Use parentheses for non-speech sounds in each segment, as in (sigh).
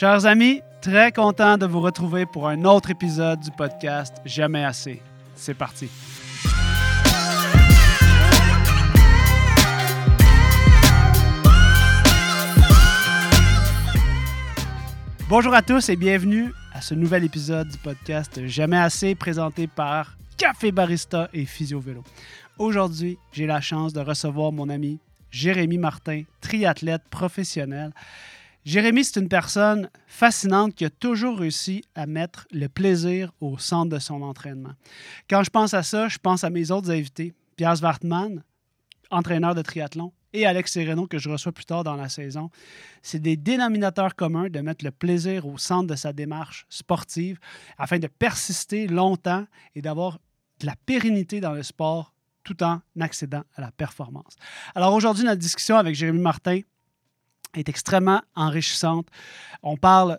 Chers amis, très content de vous retrouver pour un autre épisode du podcast Jamais assez. C'est parti. Bonjour à tous et bienvenue à ce nouvel épisode du podcast Jamais assez présenté par Café Barista et Physio Vélo. Aujourd'hui, j'ai la chance de recevoir mon ami Jérémy Martin, triathlète professionnel. Jérémy, c'est une personne fascinante qui a toujours réussi à mettre le plaisir au centre de son entraînement. Quand je pense à ça, je pense à mes autres invités, Pierre Svartman, entraîneur de triathlon, et Alex Sereno, que je reçois plus tard dans la saison. C'est des dénominateurs communs de mettre le plaisir au centre de sa démarche sportive afin de persister longtemps et d'avoir de la pérennité dans le sport tout en accédant à la performance. Alors aujourd'hui, notre discussion avec Jérémy Martin est extrêmement enrichissante. On parle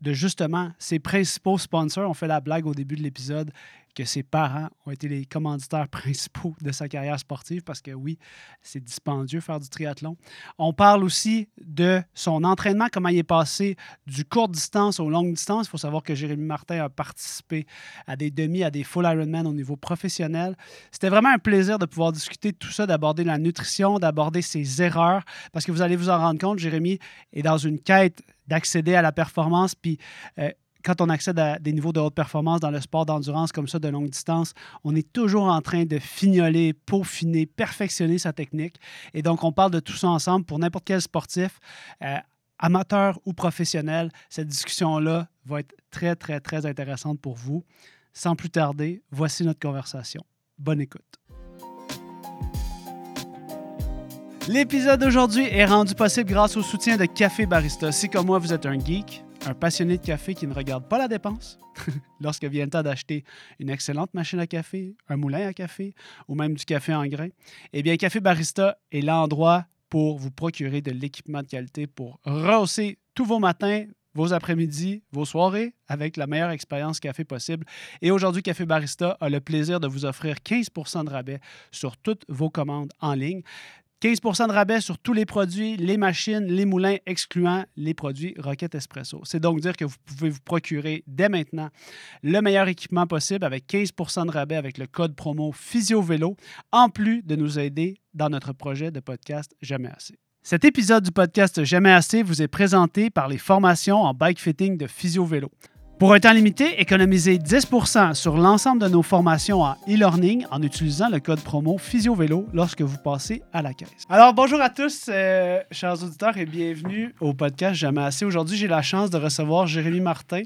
de justement ses principaux sponsors. On fait la blague au début de l'épisode que ses parents ont été les commanditaires (laughs) principaux de sa carrière sportive parce que oui, c'est dispendieux faire du triathlon. On parle aussi de son entraînement, comment il est passé du court distance aux longues distances. Il faut savoir que Jérémy Martin a participé à des demi, à des full Ironman au niveau professionnel. C'était vraiment un plaisir de pouvoir discuter de tout ça, d'aborder la nutrition, d'aborder ses erreurs parce que vous allez vous en rendre compte, Jérémy est dans une quête d'accéder à la performance, puis euh, quand on accède à des niveaux de haute performance dans le sport d'endurance comme ça de longue distance, on est toujours en train de fignoler, peaufiner, perfectionner sa technique. Et donc, on parle de tout ça ensemble pour n'importe quel sportif, euh, amateur ou professionnel. Cette discussion-là va être très, très, très intéressante pour vous. Sans plus tarder, voici notre conversation. Bonne écoute. L'épisode d'aujourd'hui est rendu possible grâce au soutien de Café Barista. Si comme moi, vous êtes un geek, un passionné de café qui ne regarde pas la dépense, (laughs) lorsque vient le temps d'acheter une excellente machine à café, un moulin à café ou même du café en grains, eh bien, Café Barista est l'endroit pour vous procurer de l'équipement de qualité pour rehausser tous vos matins, vos après-midi, vos soirées avec la meilleure expérience café possible. Et aujourd'hui, Café Barista a le plaisir de vous offrir 15% de rabais sur toutes vos commandes en ligne. 15% de rabais sur tous les produits, les machines, les moulins, excluant les produits Rocket Espresso. C'est donc dire que vous pouvez vous procurer dès maintenant le meilleur équipement possible avec 15% de rabais avec le code promo PhysioVélo, en plus de nous aider dans notre projet de podcast Jamais assez. Cet épisode du podcast Jamais assez vous est présenté par les formations en bike fitting de PhysioVélo. Pour un temps limité, économisez 10% sur l'ensemble de nos formations en e-learning en utilisant le code promo PhysioVélo lorsque vous passez à la caisse. Alors, bonjour à tous, euh, chers auditeurs, et bienvenue au podcast Jamais assez. Aujourd'hui, j'ai la chance de recevoir Jérémy Martin.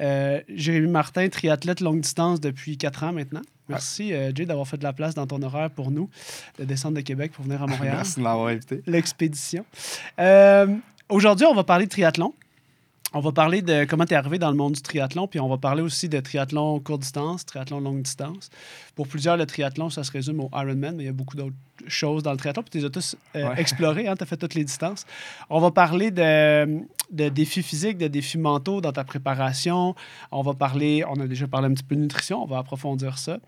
Euh, Jérémy Martin, triathlète longue distance depuis 4 ans maintenant. Merci, euh, Jay, d'avoir fait de la place dans ton horaire pour nous, de descendre de Québec pour venir à (laughs) Montréal. Merci de m'avoir invité. L'expédition. Aujourd'hui, on va parler de triathlon. On va parler de comment tu es arrivé dans le monde du triathlon, puis on va parler aussi de triathlon courte distance, triathlon longue distance. Pour plusieurs, le triathlon, ça se résume au Ironman, mais il y a beaucoup d'autres choses dans le triathlon, puis tu les as tous euh, explorés, hein, tu as fait toutes les distances. On va parler de, de, défis physiques, de défis mentaux dans ta préparation. On va parler, on a déjà parlé un petit peu de nutrition, on va approfondir ça.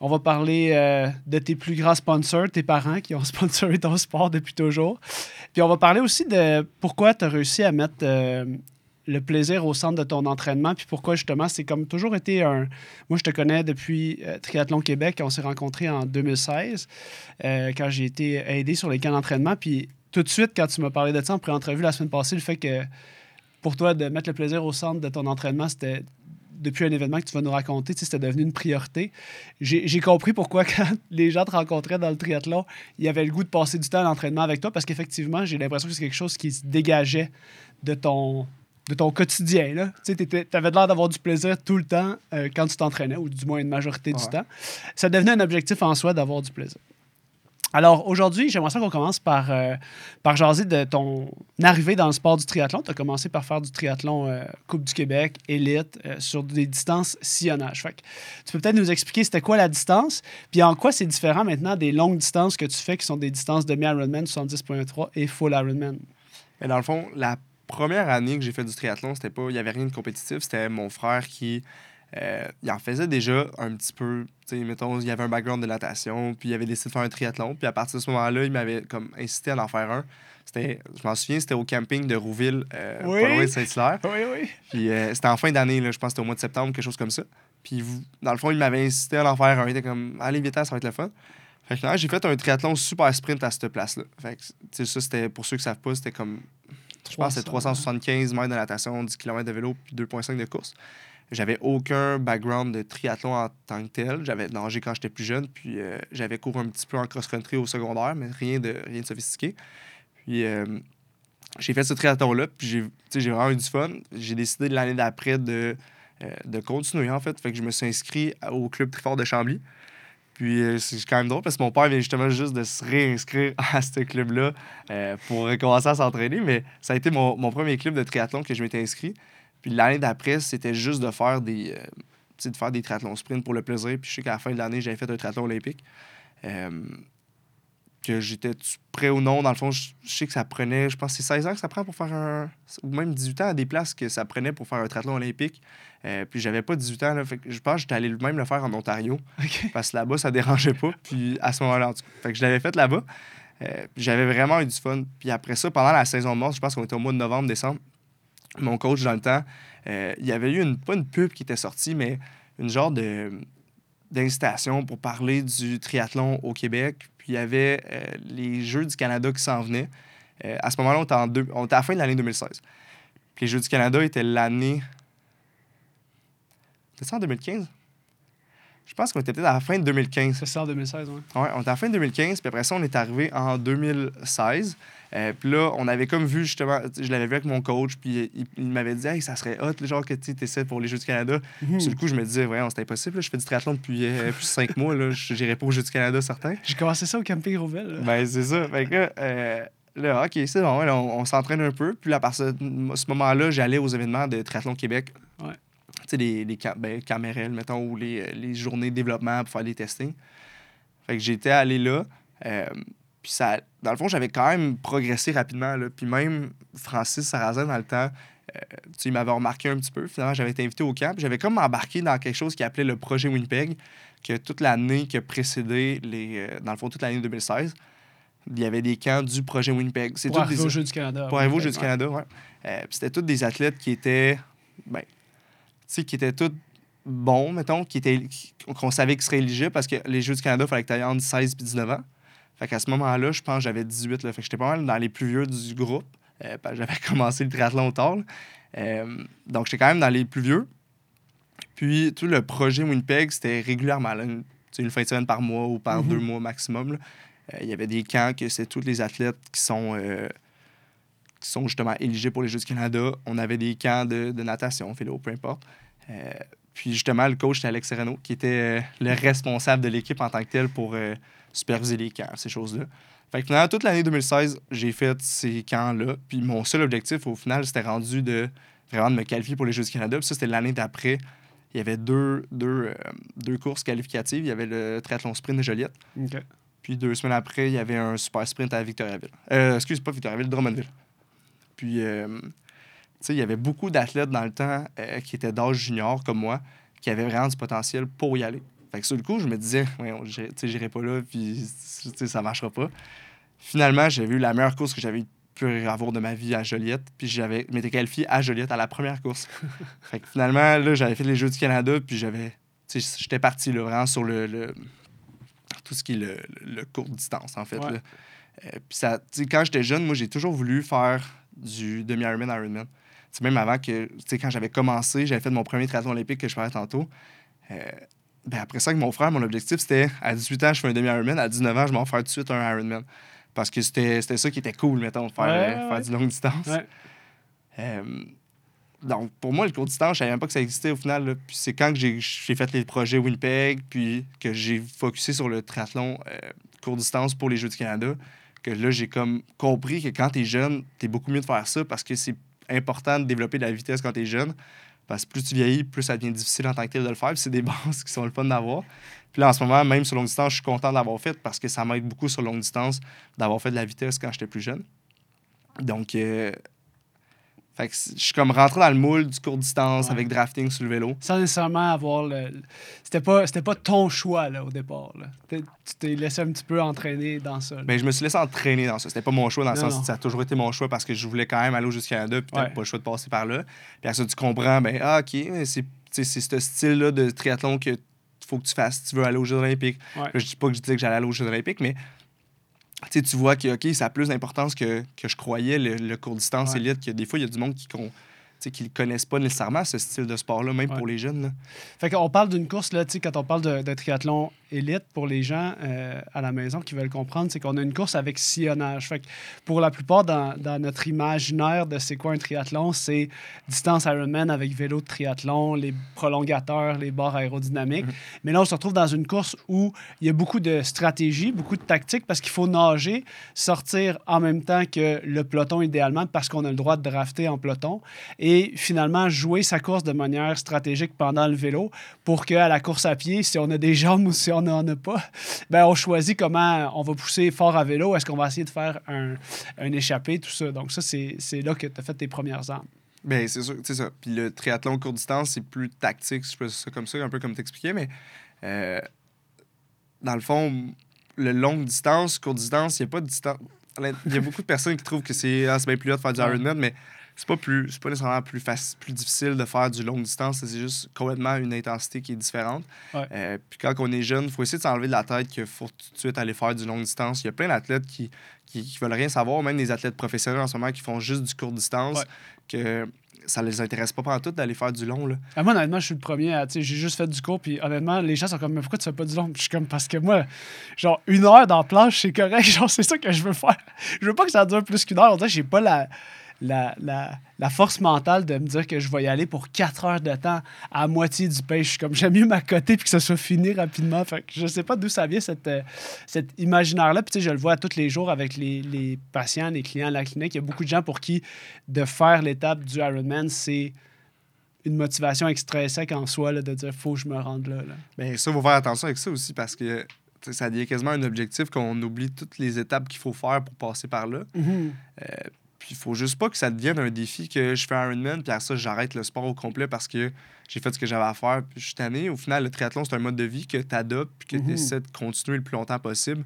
On va parler euh, de tes plus grands sponsors, tes parents qui ont (laughs) sponsoré ton sport depuis toujours. Puis on va parler aussi de pourquoi tu as réussi à mettre... Euh, le plaisir au centre de ton entraînement. Puis pourquoi justement, c'est comme toujours été un. Moi, je te connais depuis euh, Triathlon Québec. On s'est rencontrés en 2016 euh, quand j'ai été aidé sur les camps d'entraînement. Puis tout de suite, quand tu m'as parlé de ça en pré-entrevue la semaine passée, le fait que pour toi, de mettre le plaisir au centre de ton entraînement, c'était depuis un événement que tu vas nous raconter, c'était devenu une priorité. J'ai compris pourquoi, (laughs) quand les gens te rencontraient dans le triathlon, il y avait le goût de passer du temps à l'entraînement avec toi, parce qu'effectivement, j'ai l'impression que c'est quelque chose qui se dégageait de ton, de ton quotidien. Tu avais l'air d'avoir du plaisir tout le temps euh, quand tu t'entraînais, ou du moins une majorité du temps. Ça devenait un objectif en soi d'avoir du plaisir. Alors aujourd'hui, j'aimerais ça qu'on commence par, euh, par jaser de ton arrivée dans le sport du triathlon. Tu as commencé par faire du triathlon euh, Coupe du Québec, élite, sur des distances sillonnage. tu peux peut-être nous expliquer c'était quoi la distance, puis en quoi c'est différent maintenant des longues distances que tu fais qui sont des distances demi-Ironman 70.3 et full Ironman? Mais dans le fond, la première année que j'ai fait du triathlon, c'était pas, il y avait rien de compétitif. C'était mon frère qui Euh, il en faisait déjà un petit peu. Tu sais, mettons, il y avait un background de natation, puis il avait décidé de faire un triathlon. Puis à partir de ce moment-là, il m'avait comme incité à en faire un. C'était, je m'en souviens, c'était au camping de Rouville, euh, Oui. pas loin de Saint-Hilaire. (laughs) Oui, oui. Puis euh, c'était en fin d'année, là, je pense que c'était au mois de septembre, quelque chose comme ça. Puis dans le fond, il m'avait incité à en faire un. Il était comme, allez, vite, ça va être le fun. Fait que j'ai fait un triathlon super sprint à cette place-là. Fait que, tu sais, ça, c'était, pour ceux qui savent pas, c'était comme, je pense que c'était 375 mètres de natation, 10 km de vélo, puis 2,5 de course. J'avais aucun background de triathlon en tant que tel. J'avais nagé quand j'étais plus jeune, puis euh, j'avais couru un petit peu en cross-country au secondaire, mais rien de, rien de sophistiqué. Puis euh, j'ai fait ce triathlon-là, puis j'ai, vraiment eu du fun. J'ai décidé l'année d'après de, euh, de continuer, en fait. Fait que je me suis inscrit au club Trifort de Chambly. Puis euh, c'est quand même drôle parce que mon père vient justement juste de se réinscrire (laughs) à ce club-là euh, pour recommencer à s'entraîner. Mais ça a été mon, mon premier club de triathlon que je m'étais inscrit. Puis l'année d'après, c'était juste de faire des, euh, de faire des triathlons sprint pour le plaisir. Puis je sais qu'à la fin de l'année, j'avais fait un triathlon olympique. Que j'étais prêt ou non. Dans le fond, je, je sais que ça prenait, je pense que c'est 16 ans que ça prend pour faire un. ou même 18 ans à des places que ça prenait pour faire un triathlon olympique. Euh, puis j'avais pas 18 ans, là, fait que je pense que j'étais allé même le faire en Ontario. Parce que là-bas, ça dérangeait pas. (laughs) Puis à ce moment-là, en tout cas. Fait que je l'avais fait là-bas. Euh, puis j'avais vraiment eu du fun. Puis après ça, pendant la saison de mars, je pense qu'on était au mois de novembre, décembre, mon coach dans le temps, euh, il y avait eu une, pas une pub qui était sortie, mais une genre de d'incitation pour parler du triathlon au Québec. Puis il y avait euh, les Jeux du Canada qui s'en venaient. À ce moment-là, on était, en deux- on était à la fin de l'année 2016. Puis les Jeux du Canada étaient l'année. C'était ça en 2015? Je pense qu'on était peut-être à la fin de 2015. C'est ça en 2016, oui. Ouais, on était à la fin de 2015, puis après ça, on est arrivé en 2016. Euh, puis là, on avait comme vu justement, je l'avais vu avec mon coach, puis il, il m'avait dit, hey, ça serait hot, le genre que tu essaies pour les Jeux du Canada. Mhm. Sur le coup, je me disais, ouais, c'est impossible, là, je fais du triathlon depuis euh, plus de cinq mois, là, je n'irai pas aux Jeux du Canada, certain. J'ai commencé ça au camping Rouvel. là. Ben, c'est ça. Fait que là, euh, là, OK, c'est bon, là, on, on s'entraîne un peu. Puis là, à partir de ce moment-là, j'allais aux événements de Triathlon Québec. Ouais. Les, les cam- ben, Camérel, mettons, ou les, euh, les journées de développement pour faire des testings. Fait que j'étais allé là. euh, puis ça, dans le fond, j'avais quand même progressé rapidement. Là. Puis même Francis Sarrazin, dans le temps, euh, tu sais, il m'avait remarqué un petit peu. Finalement, j'avais été invité au camp. J'avais comme embarqué dans quelque chose qui appelait le projet Winnipeg, que toute l'année qui a précédé, les, euh, dans le fond, toute l'année 2016, il y avait des camps du projet Winnipeg. C'est Pour arriver des- aux Jeux du Canada. pour arriver aux Jeux du. Canada, ouais. Euh, puis c'était tous des athlètes qui étaient, ben, sais, qui étaient tous bons, mettons, qui étaient, qui- qu'on savait qu'ils seraient éligibles parce que les Jeux du Canada, il fallait que tu aies entre 16 et 19 ans. Fait qu'à ce moment-là, je pense que j'avais 18. Là, fait que j'étais pas mal dans les plus vieux du groupe. Euh, j'avais (laughs) commencé le triathlon tard. Euh, donc, j'étais quand même dans les plus vieux. Puis, tout le projet Winnipeg, c'était régulièrement, là, une, fin de semaine par mois ou par Mhm. deux mois maximum. Euh, Il y avait des camps que c'est tous les athlètes qui sont, qui sont justement éligibles pour les Jeux du Canada. On avait des camps de, de natation, vélo, peu importe. Euh, puis justement, le coach, c'était Alex Serrano, qui était euh, le responsable de l'équipe en tant que tel pour euh, superviser les camps, ces choses-là. Fait que finalement, toute l'année 2016, j'ai fait ces camps-là. Puis mon seul objectif, au final, c'était rendu de vraiment de me qualifier pour les Jeux du Canada. Puis ça, c'était l'année d'après. Il y avait deux, deux, deux courses qualificatives. Il y avait le triathlon sprint de Joliette. Puis deux semaines après, il y avait un super sprint à Victoriaville. Excuse, pas Victoriaville, Drummondville. Puis, euh, tu sais, il y avait beaucoup d'athlètes dans le temps euh, qui étaient d'âge junior, comme moi, qui avaient vraiment du potentiel pour y aller. Fait que sur le coup, je me disais, (laughs) ouais, tu sais, j'irai pas là, puis ça marchera pas. Finalement, j'avais eu la meilleure course que j'avais pu avoir de ma vie à Joliette, puis j'avais m'étais qualifié à Joliette à la première course. (laughs) fait que finalement, là, j'avais fait les Jeux du Canada, puis j'avais, j'étais parti là, vraiment sur le, le- tout ce qui est le, le, le court distance, en fait. Ouais. là. Euh, puis ça, quand j'étais jeune, moi, j'ai toujours voulu faire du demi-Ironman, Ironman. C'est même avant que, tu sais, quand j'avais commencé, j'avais fait mon premier triathlon olympique que je parlais tantôt. Euh, ben après ça, avec mon frère, mon objectif, c'était à 18 ans, je fais un demi-Ironman. À 19 ans, je m'en fais tout de suite un Ironman. Parce que c'était ça qui était cool, mettons, de faire, Ouais, euh, faire du longue distance. Ouais. Euh, donc, pour moi, le court distance, je savais même pas que ça existait au final. là. Puis c'est quand j'ai fait les projets Winnipeg, puis que j'ai focusé sur le triathlon court distance pour les Jeux du Canada, que là, j'ai comme compris que quand tu es jeune, tu es beaucoup mieux de faire ça parce que c'est important de développer de la vitesse quand tu es jeune. Parce que plus tu vieillis, plus ça devient difficile en tant que tel de le faire. C'est des (laughs) bases qui sont le fun d'avoir. Puis là, en ce moment, même sur longue distance, je suis content d'avoir fait parce que ça m'aide beaucoup sur longue distance d'avoir fait de la vitesse quand j'étais plus jeune. Donc, euh, Fait que je suis comme rentré dans le moule du court distance Ouais. avec drafting sur le vélo. Sans nécessairement avoir le. C'était pas, c'était pas ton choix là, au départ. Là. Tu t'es laissé un petit peu entraîner dans ça. là. Ben, je me suis laissé entraîner dans ça. C'était pas mon choix, dans le sens non. que ça a toujours été mon choix parce que je voulais quand même aller au Canada, puis t'as Ouais. pas le choix de passer par là. Puis après ça, tu comprends, ben, ah, ok, c'est c'est ce style-là de triathlon que faut que tu fasses si tu veux aller aux Jeux Olympiques. Ouais. Je dis pas que je disais que j'allais aller aux Jeux Olympiques, mais tu vois que ok, ça a plus d'importance que, que je croyais, le, le court distance Ouais. élite, que des fois, il y a du monde qui sais, qui ne connaissent pas nécessairement ce style de sport-là, même Ouais. pour les jeunes. Là. Fait qu'on parle d'une course, là, quand on parle de, de triathlon élite, pour les gens euh, à la maison qui veulent comprendre, c'est qu'on a une course avec sillonnage. Fait que pour la plupart, dans, dans notre imaginaire de c'est quoi un triathlon, c'est distance Ironman avec vélo de triathlon, les prolongateurs, les barres aérodynamiques. Mhm. Mais là, on se retrouve dans une course où il y a beaucoup de stratégie, beaucoup de tactique, parce qu'il faut nager, sortir en même temps que le peloton idéalement, parce qu'on a le droit de drafter en peloton, et finalement jouer sa course de manière stratégique pendant le vélo pour qu'à la course à pied, si on a des jambes ou si on n'en a pas, ben on choisit comment on va pousser fort à vélo, est-ce qu'on va essayer de faire un, un échappé, tout ça? Donc ça, c'est là que tu as fait tes premières armes. Ben, c'est sûr, c'est ça. Puis le triathlon court distance, c'est plus tactique, si je peux ça comme ça, un peu comme t'expliquais, mais euh, dans le fond, le longue distance, court distance, il n'y a pas de distance. Il y a beaucoup de personnes qui trouvent que c'est ah, bien plus là de faire du. Ironman, mais c'est pas plus c'est pas nécessairement plus facile, plus difficile de faire du longue distance, c'est juste complètement une intensité qui est différente. Ouais. Euh, puis quand on est jeune, il faut essayer de s'enlever de la tête qu'il faut tout de suite aller faire du longue distance. Il y a plein d'athlètes qui, qui, qui veulent rien savoir, même des athlètes professionnels en ce moment qui font juste du court distance, Ouais. que ça les intéresse pas tout d'aller faire du long. Là. Ah, moi, honnêtement, je suis le premier à. J'ai juste fait du cours, puis honnêtement, les gens sont comme, mais pourquoi tu fais pas du long? Je suis comme, parce que moi, genre, une heure dans la planche, c'est correct. (laughs) Genre, c'est ça que je veux faire. Je veux pas que ça dure plus qu'une heure. On dirait que j'ai pas la, la, la, la force mentale de me dire que je vais y aller pour quatre heures de temps à moitié du pace. Je suis comme, j'aime mieux m'accoter puis que ça soit fini rapidement. Fait que je sais pas d'où ça vient, cette, euh, cet imaginaire-là. Puis, tu sais, je le vois tous les jours avec les, les patients, les clients à la clinique. Il y a beaucoup de gens pour qui de faire l'étape du Ironman, c'est une motivation extrinsèque en soi là, de dire faut que je me rende là. là. Ben, ça, il faut faire attention avec ça aussi parce que ça devient quasiment un objectif qu'on oublie toutes les étapes qu'il faut faire pour passer par là. Puis il faut juste pas que ça devienne un défi que je fais Ironman, puis après ça, j'arrête le sport au complet parce que j'ai fait ce que j'avais à faire, puis je suis tanné. Au final, le triathlon, c'est un mode de vie que tu adoptes, puis que Mhm. tu essaies de continuer le plus longtemps possible.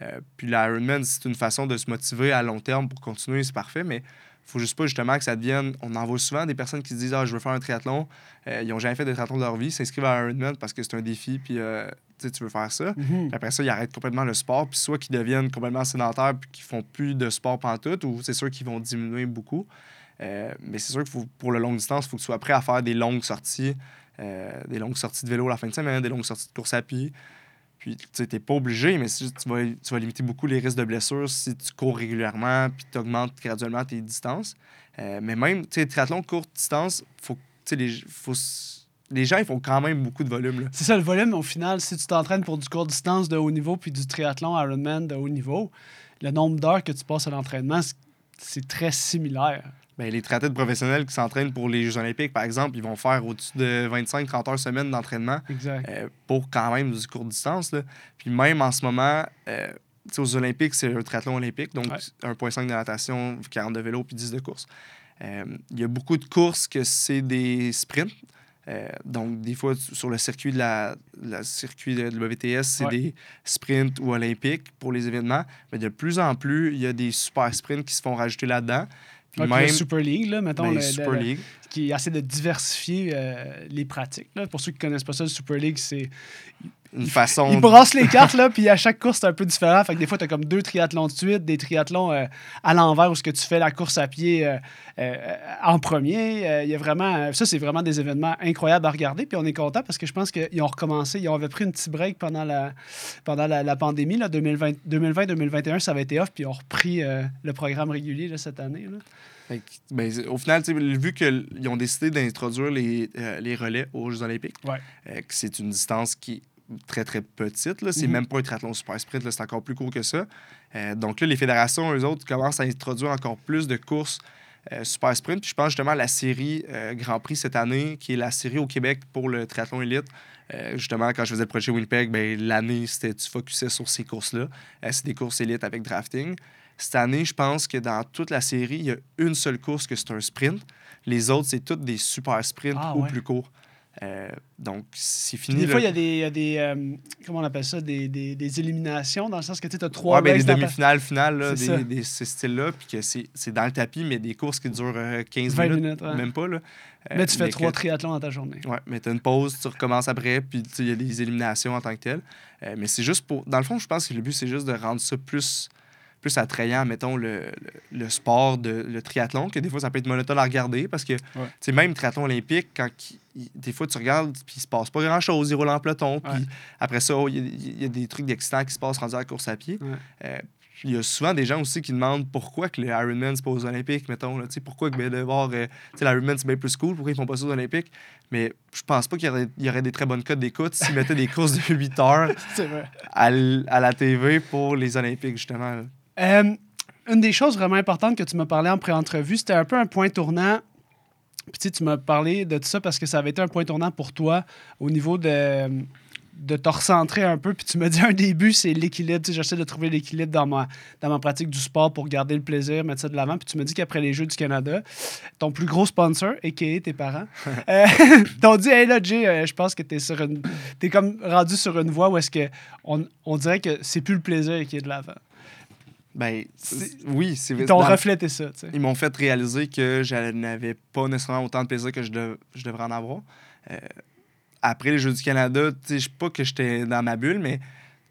Euh, puis l'Ironman, c'est une façon de se motiver à long terme pour continuer, c'est parfait, mais faut juste pas justement que ça devienne. On en voit souvent des personnes qui se disent Ah, je veux faire un triathlon. Euh, ils ont jamais fait de triathlon de leur vie, s'inscrivent à Ironman parce que c'est un défi, puis euh, tu veux faire ça. Puis après ça, ils arrêtent complètement le sport, puis soit qu'ils deviennent complètement sédentaires, puis qu'ils font plus de sport pantoute, ou c'est sûr qu'ils vont diminuer beaucoup. Euh, mais c'est sûr que pour le long distance, il faut que tu sois prêt à faire des longues sorties, des longues sorties de vélo la fin de semaine, des longues sorties de course à pied. Puis, tu t'es pas obligé, mais tu vas, tu vas limiter beaucoup les risques de blessures si tu cours régulièrement, puis tu augmentes graduellement tes distances. Euh, mais même, tu sais, triathlon courte distance, faut, les, faut, les gens, ils font quand même beaucoup de volume. C'est ça le volume, au final, si tu t'entraînes pour du court distance de haut niveau puis du triathlon Ironman de haut niveau, le nombre d'heures que tu passes à l'entraînement, c'est très similaire. Ben, les triathlètes professionnels qui s'entraînent pour les Jeux olympiques, par exemple, ils vont faire au-dessus de 25-30 heures semaine d'entraînement euh, pour quand même du court distance. Là. Puis même en ce moment, euh, aux Olympiques, c'est un triathlon olympique, donc Ouais. 1,5 de natation, 40 de vélo, puis 10 de course. Euh, Il y a beaucoup de courses que c'est des sprints. Euh, donc, des fois, sur le circuit de la, la circuit de WTS, c'est Ouais. des sprints ou olympiques pour les événements. Mais de plus en plus, il y a des super sprints qui se font rajouter là-dedans. Puis Ouais, puis même la Super League, là, mettons, le- Super le- League. qui essaie de diversifier euh, les pratiques. là. Pour ceux qui connaissent pas ça, le Super League, c'est Une façon. Ils brassent les cartes, là, puis à chaque course, c'est un peu différent. Fait que des fois, tu as comme deux triathlons de suite, des triathlons euh, à l'envers où ce que tu fais la course à pied euh, euh, en premier. Il y a vraiment... ça, c'est vraiment des événements incroyables à regarder. Puis on est content parce que je pense qu'ils ont recommencé. Ils avaient pris un petit break pendant la, pendant la, la pandémie. là, 2020 2020-2021, ça avait été off, puis ils ont repris le programme régulier là, cette année. là. Fait ben, au final, vu qu'ils ont décidé d'introduire les, les relais aux Jeux Olympiques, Ouais. c'est une distance qui très, très petite. là. C'est Mhm. même pas un triathlon super sprint, là, c'est encore plus court que ça. Euh, donc là, les fédérations, eux autres, commencent à introduire encore plus de courses euh, super sprint. Puis je pense justement à la série euh, Grand Prix cette année, qui est la série au Québec pour le triathlon élite. Justement, quand je faisais le projet Winnipeg, ben, l'année, c'était tu focusais sur ces courses-là. C'est des courses élites avec drafting. Cette année, je pense que dans toute la série, il y a une seule course que c'est un sprint. Les autres, c'est toutes des super sprints Ah, ou ouais. plus courts. Euh, donc, c'est Puis fini. des fois, il y a des, il y a des, euh, comment on appelle ça, des, des, des éliminations, dans le sens que tu as trois Ouais, ben, des demi-finales, finales, là, des, des, ce style-là, puis que c'est dans le tapis, mais des courses qui durent euh, 15 20 minutes, minutes, ouais. même pas. Là. Euh, Mais tu fais que- trois triathlons dans ta journée. Ouais, mais tu as une pause, tu recommences après, puis il y a des éliminations en tant que telles. Euh, mais c'est juste pour. Dans le fond, je pense que le but, c'est juste de rendre ça plus, plus attrayant, mettons, le, le, le sport, de, le triathlon, que des fois, ça peut être monotone à regarder, parce que, tu sais, même triathlon olympique, quand il- il- des fois, tu regardes, puis il se passe pas grand-chose, ils roulent en peloton, puis Ouais. après ça, oh, il y, a- il y a des trucs d'excitants qui se passent rendus à la course à pied. Ouais. Euh, il y a souvent des gens aussi qui demandent pourquoi que le Ironman c'est pas aux Olympiques, mettons. Là, Tu sais, pourquoi que ben, de voir euh, tu sais, l'Ironman c'est bien plus cool, pourquoi ils font pas ça aux Olympiques? Mais je pense pas qu'il y aurait, il y aurait des très bonnes cotes d'écoute s'ils mettaient des courses de 8 heures (laughs) vrai. à, à la TV pour les Olympiques, justement. Euh, une des choses vraiment importantes que tu m'as parlé en pré-entrevue, c'était un peu un point tournant. Puis tu sais, tu m'as parlé de tout ça parce que ça avait été un point tournant pour toi au niveau de, de te recentrer un peu. Puis tu m'as dit un début, c'est l'équilibre. Tu sais, J'essaie de trouver l'équilibre dans ma, dans ma pratique du sport pour garder le plaisir, mettre ça de l'avant. Puis tu m'as dit qu'après les Jeux du Canada, ton plus gros sponsor, a.k.a. tes parents, (laughs) euh, (laughs) t'ont dit Hey là, Jay, euh, je pense que t'es sur une. T'es comme rendu sur une voie où est-ce que on, on dirait que c'est plus le plaisir qui est de l'avant. Ben, oui, c'est Ils t'ont reflété ça, tu sais. Ils m'ont fait réaliser que je n'avais pas nécessairement autant de plaisir que je, dev- je devrais en avoir. Euh, après les Jeux du Canada, tu sais, je sais pas que j'étais dans ma bulle, mais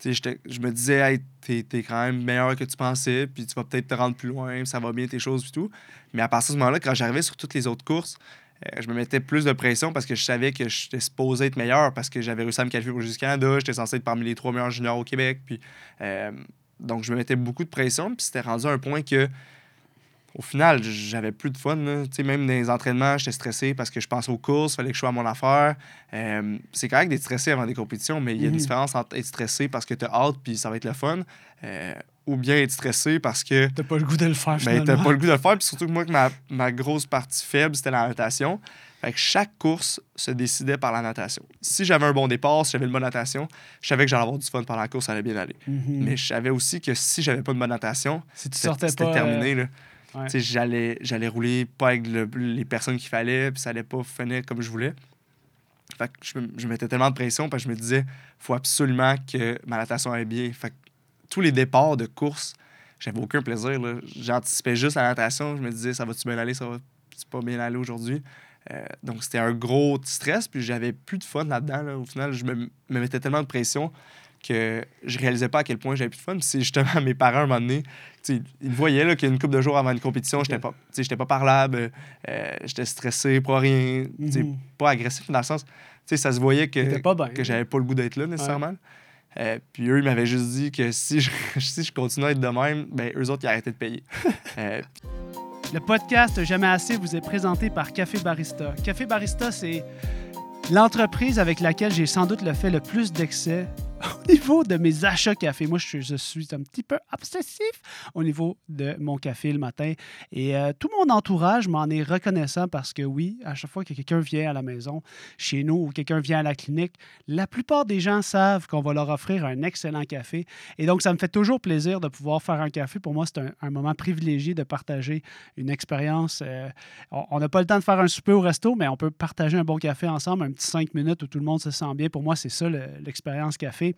je me disais, hey, t'es, quand même meilleur que tu pensais, puis tu vas peut-être te rendre plus loin, ça va bien tes choses et tout. Mais à partir de ce moment-là, quand j'arrivais sur toutes les autres courses, euh, je me mettais plus de pression parce que je savais que j'étais supposé être meilleur parce que j'avais réussi à me qualifier pour du Canada, j'étais censé être parmi les trois meilleurs juniors au Québec. Puis, euh, donc, je me mettais beaucoup de pression, puis c'était rendu à un point que au final, j'avais plus de fun. là. Tu sais, Même dans les entraînements, j'étais stressé parce que je pensais aux courses, il fallait que je sois à mon affaire. Euh, c'est correct d'être stressé avant des compétitions, mais il y a Mhm. une différence entre être stressé parce que tu as hâte puis ça va être le fun, euh, ou bien être stressé parce que T'as pas le goût de le faire, ben, finalement. t'as pas le goût de le faire. Puis surtout que moi, que ma, ma grosse partie faible, c'était la natation. Fait que chaque course se décidait par la natation. Si j'avais un bon départ, si j'avais une bonne natation, je savais que j'allais avoir du fun pendant la course, ça allait bien aller. Mhm. Mais je savais aussi que si j'avais pas de bonne natation, si tu c'était sortais c'était pas... terminé. Ouais. Sais, J'allais, j'allais rouler pas avec le- les personnes qu'il fallait, puis ça allait pas finir comme je voulais. Fait que je, me- je mettais tellement de pression parce que je me disais, faut absolument que ma natation aille bien. Fait que tous les départs de course, j'avais aucun plaisir. J'anticipais juste la natation. Je me disais, ça va-tu bien aller, ça va pas bien aller aujourd'hui? Euh, donc c'était un gros stress, puis j'avais plus de fun là-dedans. là. Au final, je me, me mettais tellement de pression que je réalisais pas à quel point j'avais plus de fun. C'est justement mes parents, à un moment donné, ils voyaient là, qu'une couple de jours avant une compétition, j'étais pas, pas parlable, euh, j'étais stressé pour rien, sais, Mhm. pas agressif dans le sens. Ça se voyait que, pas bien. que j'avais pas le goût d'être là nécessairement. Euh, puis eux, ils m'avaient juste dit que si je, (laughs) si je continuais à être de même, ben eux autres, ils arrêtaient de payer. (laughs) Euh, Le podcast Jamais assez vous est présenté par Café Barista. Café Barista, c'est l'entreprise avec laquelle j'ai sans doute le fait le plus d'excès niveau de mes achats café. Moi, je, suis- un petit peu obsessif au niveau de mon café le matin. Et euh, tout mon entourage m'en est reconnaissant parce que oui, à chaque fois que quelqu'un vient à la maison, chez nous, ou quelqu'un vient à la clinique, la plupart des gens savent qu'on va leur offrir un excellent café. Et donc, ça me fait toujours plaisir de pouvoir faire un café. Pour moi, c'est un, moment privilégié de partager une expérience. euh, on n'a pas le temps de faire un souper au resto, mais on peut partager un bon café ensemble, un petit cinq minutes où tout le monde se sent bien. Pour moi, c'est ça le- l'expérience café.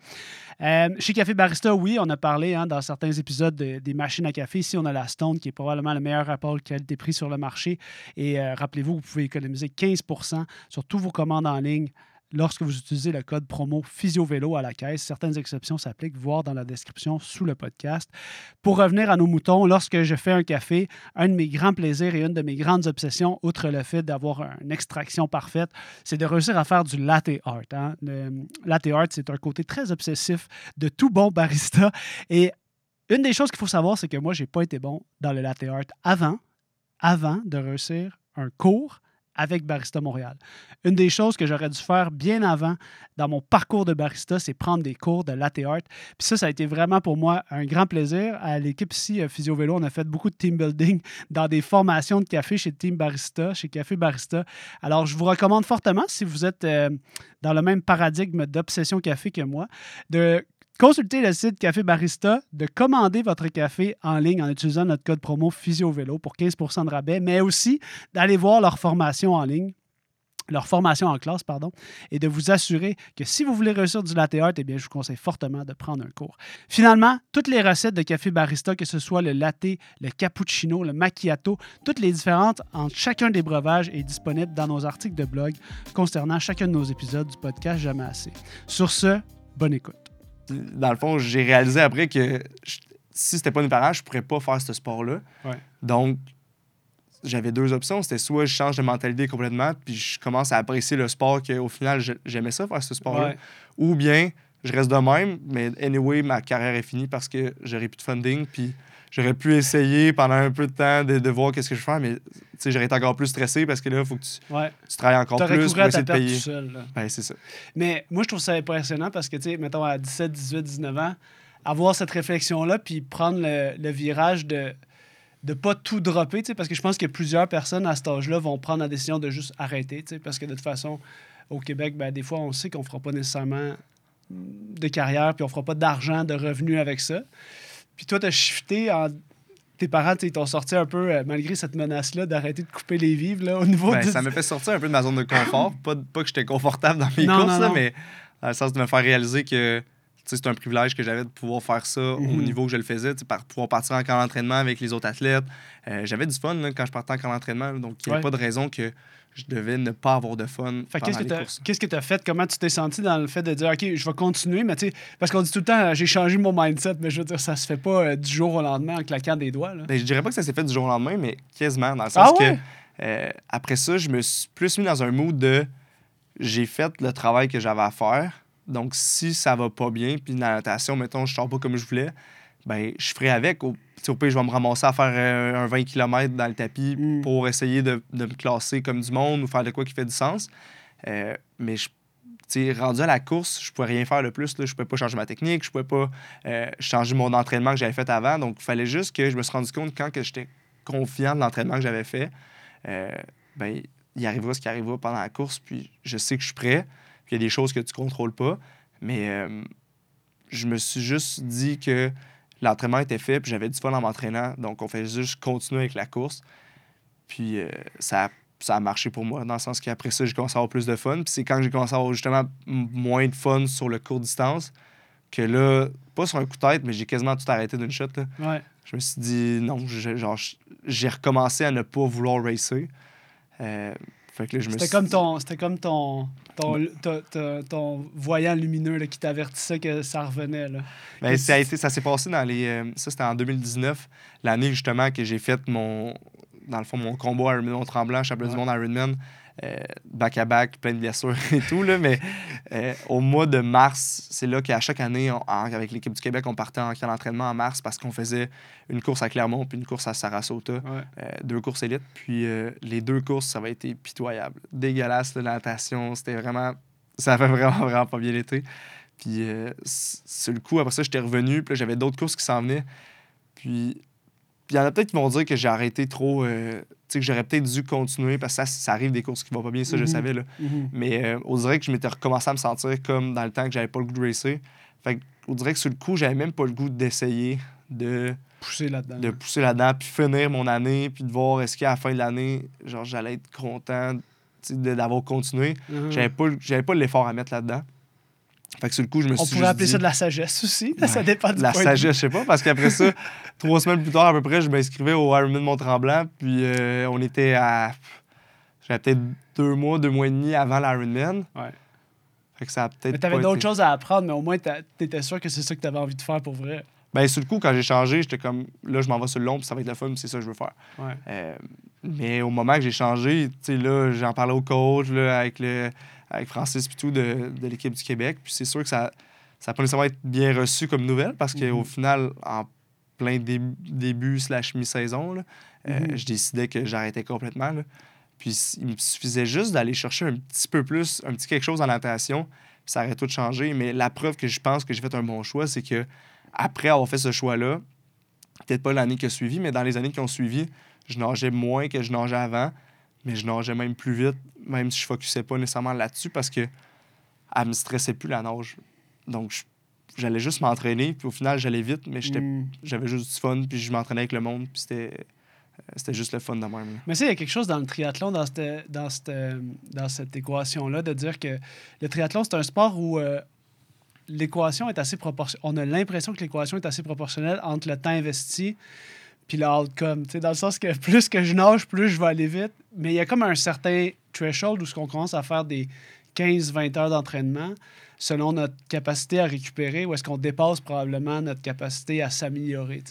Euh, chez Café Barista, oui, on a parlé hein, dans certains épisodes de- des machines à café. Ici, on a la Stone, qui est probablement le meilleur rapport qualité-prix sur le marché. Et euh, rappelez-vous, vous pouvez économiser 15% sur tous vos commandes en ligne lorsque vous utilisez le code promo PhysioVélo à la caisse. Certaines exceptions s'appliquent, voir dans la description sous le podcast. Pour revenir à nos moutons, lorsque je fais un café, un de mes grands plaisirs et une de mes grandes obsessions, outre le fait d'avoir une extraction parfaite, c'est de réussir à faire du latte art. hein. Le latte art, c'est un côté très obsessif de tout bon barista. Et une des choses qu'il faut savoir, c'est que moi, je n'ai pas été bon dans le latte art avant, avant de réussir un cours avec Barista Montréal. Une des choses que j'aurais dû faire bien avant dans mon parcours de barista, c'est prendre des cours de latte art. Puis ça, ça a été vraiment pour moi un grand plaisir. À l'équipe ici, euh, Physio Vélo, on a fait beaucoup de team building (laughs) dans des formations de café chez Team Barista, chez Café Barista. Alors, je vous recommande fortement, si vous êtes euh, dans le même paradigme d'obsession café que moi, de consulter le site Café Barista, de commander votre café en ligne en utilisant notre code promo PhysioVélo pour 15% de rabais, mais aussi d'aller voir leur formation en ligne leur formation en classe, pardon, et de vous assurer que si vous voulez réussir du latte art, eh bien, je vous conseille fortement de prendre un cours. Finalement, toutes les recettes de café barista, que ce soit le latte, le cappuccino, le macchiato, toutes les différentes entre chacun des breuvages est disponible dans nos articles de blog concernant chacun de nos épisodes du podcast Jamais assez. Sur ce, bonne écoute. Dans le fond, j'ai réalisé après que je- si c'était pas mes parents, je pourrais pas faire ce sport-là. Ouais. Donc, j'avais deux options. C'était soit je change de mentalité complètement, puis je commence à apprécier le sport, qu'au final, j'aimais ça, faire ce sport-là. Ouais. Ou bien, je reste de même, mais anyway, ma carrière est finie parce que j'aurais plus de funding, puis j'aurais pu essayer pendant un peu de temps de, de voir qu'est-ce que je fais, mais j'aurais été encore plus stressé parce que là, il faut que tu, Ouais. tu travailles encore plus pour essayer de perte tout payer. seul. là. Ben, c'est ça. Mais moi, je trouve ça impressionnant parce que, tu sais, mettons à 17, 18, 19 ans, avoir cette réflexion-là, puis prendre le, le virage de de pas tout dropper, parce que je pense que plusieurs personnes à cet âge-là vont prendre la décision de juste arrêter, parce que de toute façon, au Québec, ben, des fois, on sait qu'on fera pas nécessairement de carrière, puis on fera pas d'argent, de revenus avec ça. Puis toi, tu as shifté en... Tes parents, ils t'ont sorti un peu, euh, malgré cette menace-là, d'arrêter de couper les vivres, là, au niveau Ben, du... ça me fait sortir un peu de ma zone de confort. pas, pas que j'étais confortable dans mes Non, courses, non, là, mais dans le sens de me faire réaliser que c'est un privilège que j'avais de pouvoir faire ça au Mhm. niveau que je le faisais, par pouvoir partir en camp d'entraînement avec les autres athlètes. Euh, j'avais du fun là, quand je partais en camp d'entraînement, donc il n'y avait Ouais. pas de raison que je devais ne pas avoir de fun qu'est-ce que tu as fait? Comment tu t'es senti dans le fait de dire, OK, je vais continuer, mais tu sais, parce qu'on dit tout le temps, j'ai changé mon mindset, mais je veux dire, ça se fait pas euh, du jour au lendemain en claquant des doigts. Là. Ben, je dirais pas que ça s'est fait du jour au lendemain, mais quasiment, dans le Ah sens ouais? que euh, après ça, je me suis plus mis dans un mood de j'ai fait le travail que j'avais à faire. Donc, si ça va pas bien, puis la natation, mettons, je sors pas comme je voulais, ben, je ferai avec. Au, au pire, je vais me ramasser à faire euh, un 20 km dans le tapis Mm. pour essayer de, de me classer comme du monde ou faire de quoi qui fait du sens. Euh, mais je tu sais, rendu à la course, je pouvais rien faire de plus. Là. Je pouvais pas changer ma technique, je pouvais pas euh, changer mon entraînement que j'avais fait avant. Donc, il fallait juste que je me suis rendu compte quand que j'étais confiant de l'entraînement que j'avais fait, euh, ben, il arrivera ce qui arrivera pendant la course. Puis je sais que je suis prêt. Puis il y a des choses que tu contrôles pas. Mais euh, je me suis juste dit que l'entraînement était fait, puis j'avais du fun en m'entraînant. Donc, on fait juste continuer avec la course. Puis euh, ça, a, ça a marché pour moi, dans le sens qu'après ça, j'ai commencé à avoir plus de fun. Puis c'est quand j'ai commencé à avoir justement moins de fun sur le court distance que là, pas sur un coup de tête, mais j'ai quasiment tout arrêté d'une shot. là. Ouais. Je me suis dit non, j'ai recommencé à ne pas vouloir racer. Euh, C'était comme ton, c'était comme ton, ton, ton, ton- ton voyant lumineux là, qui t'avertissait que ça revenait. Là. Ben, ça, a été, ça s'est passé dans les. euh, ça, c'était en 2019, l'année justement que j'ai fait mon. Dans le fond, mon combat Ironman Mont-Tremblant, championnat Ouais. du monde Ironman, euh, back-à-back, plein de blessures et tout. Là, mais euh, au mois de mars, c'est là qu'à chaque année, on- avec l'équipe du Québec, on partait en camp d'entraînement en mars parce qu'on faisait une course à Clermont puis une course à Sarasota. Ouais. Euh, deux courses élites. Puis euh, les deux courses, ça avait été pitoyable. Dégueulasse, la natation. C'était vraiment. Ça avait vraiment, vraiment pas bien été. Puis euh, sur le coup, après ça, j'étais revenu. Puis j'avais d'autres courses qui s'en venaient. Puis puis il y en a peut-être qui vont dire que j'ai arrêté trop. euh, tu sais, que j'aurais peut-être dû continuer parce que ça, ça arrive des courses qui vont pas bien, ça, je Mhm. savais. Là. Mhm. Mais euh, on dirait que je m'étais recommencé à me sentir comme dans le temps que j'avais pas le goût de racer. Fait que, on dirait que sur le coup, j'avais même pas le goût d'essayer de Pousser là-dedans. de pousser là-dedans, puis finir mon année, puis de voir est-ce qu'à la fin de l'année, genre, j'allais être content d'avoir continué. J'avais pas, le- j'avais pas l'effort à mettre là-dedans. Fait que sur le coup, je me suis On pourrait appeler dit- ça de la sagesse aussi. (laughs) Ouais, ça dépend du la point de vue. sagesse, je sais pas, parce qu'après ça, (laughs) trois semaines plus tard, à peu près, je m'inscrivais au Ironman Mont-Tremblant, puis euh, on était à... J'avais peut-être deux mois, deux mois et demi avant l'Ironman. Ouais. Fait que ça a peut-être Mais t'avais d'autres été- choses à apprendre, mais au moins t'étais sûr que c'est ça que t'avais envie de faire pour vrai. Ben, sur le coup, quand j'ai changé, j'étais comme, là, je m'en vais sur le long, puis ça va être le fun, c'est ça que je veux faire. Ouais. Euh, mais au moment que j'ai changé, tu sais, là, j'en parlais au coach, là, avec, le, avec Francis et tout de, de l'équipe du Québec. Puis c'est sûr que ça ça pas nécessairement être bien reçu comme nouvelle parce qu'au Mhm. final, en plein dé- début slash mi-saison, euh, Mhm. je décidais que j'arrêtais complètement. là. Puis il me suffisait juste d'aller chercher un petit peu plus, un petit quelque chose en natation, puis ça aurait tout changé. Mais la preuve que je pense que j'ai fait un bon choix, c'est que après avoir fait ce choix-là, peut-être pas l'année qui a suivi, mais dans les années qui ont suivi, je nageais moins que je nageais avant, mais je nageais même plus vite, même si je focusais pas nécessairement là-dessus parce que elle me stressait plus la nage. Donc, j'allais juste m'entraîner, puis au final, j'allais vite, mais j'étais Mm. j'avais juste du fun, puis je m'entraînais avec le monde, puis c'était euh, c'était juste le fun de même. là. Mais ça, il y a quelque chose dans le triathlon, dans cette, dans cette, dans cette équation-là, de dire que le triathlon, c'est un sport où euh, l'équation est assez proportionnelle. On a l'impression que l'équation est assez proportionnelle entre le temps investi puis le outcome. Dans le sens que plus que je nage, plus je vais aller vite. Mais il y a comme un certain threshold où ce qu'on commence à faire des 15-20 heures d'entraînement selon notre capacité à récupérer ou est-ce qu'on dépasse probablement notre capacité à s'améliorer.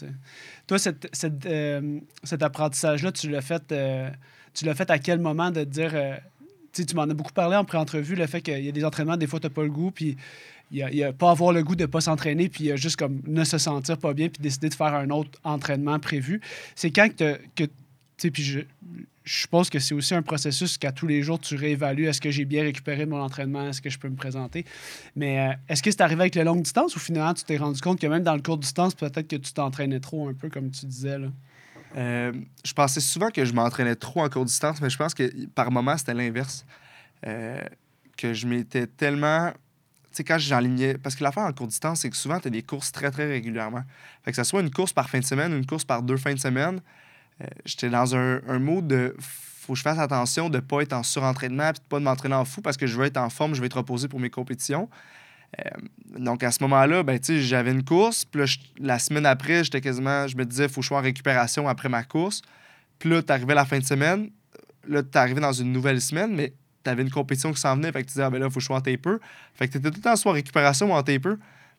Toi, cette- cette, euh, cet apprentissage-là, tu l'as fait, euh, tu l'as fait à quel moment de te dire. Tu m'en as beaucoup parlé en pré-entrevue, le fait qu'il y a des entraînements, des fois, tu n'as pas le goût, puis il y y a pas avoir le goût de pas s'entraîner, puis juste comme ne se sentir pas bien, puis décider de faire un autre entraînement prévu. C'est quand que, tu sais, puis je, je suppose que c'est aussi un processus qu'à tous les jours, tu réévalues est-ce que j'ai bien récupéré mon entraînement, est-ce que je peux me présenter? Mais euh, est-ce que c'est arrivé avec la longue distance ou finalement tu t'es rendu compte que même dans le court distance, peut-être que tu t'entraînais trop un peu, comme tu disais là? Euh, je pensais souvent que je m'entraînais trop en courte distance, mais je pense que par moment, c'était l'inverse. Euh, que je m'étais tellement. Tu sais, quand j'enlignais. Parce que l'affaire en courte distance, c'est que souvent, tu as des courses très, très régulièrement. Fait que ça soit une course par fin de semaine une course par deux fins de semaine, euh, j'étais dans un, un mode de. Faut que je fasse attention de ne pas être en surentraînement puis de pas de m'entraîner en fou parce que je veux être en forme, je veux être reposé pour mes compétitions. Euh, donc à ce moment-là, ben, j'avais une course. Puis la semaine après, j'étais quasiment. Je me disais, faut que en récupération après ma course. Puis là, t'arrivais la fin de semaine. Là, t'arrivais dans une nouvelle semaine, mais t'avais une compétition qui s'en venait. Fait que tu disais, ah, ben là, faut que je sois en taper. Fait que t'étais tout le temps soit en récupération ou en taper.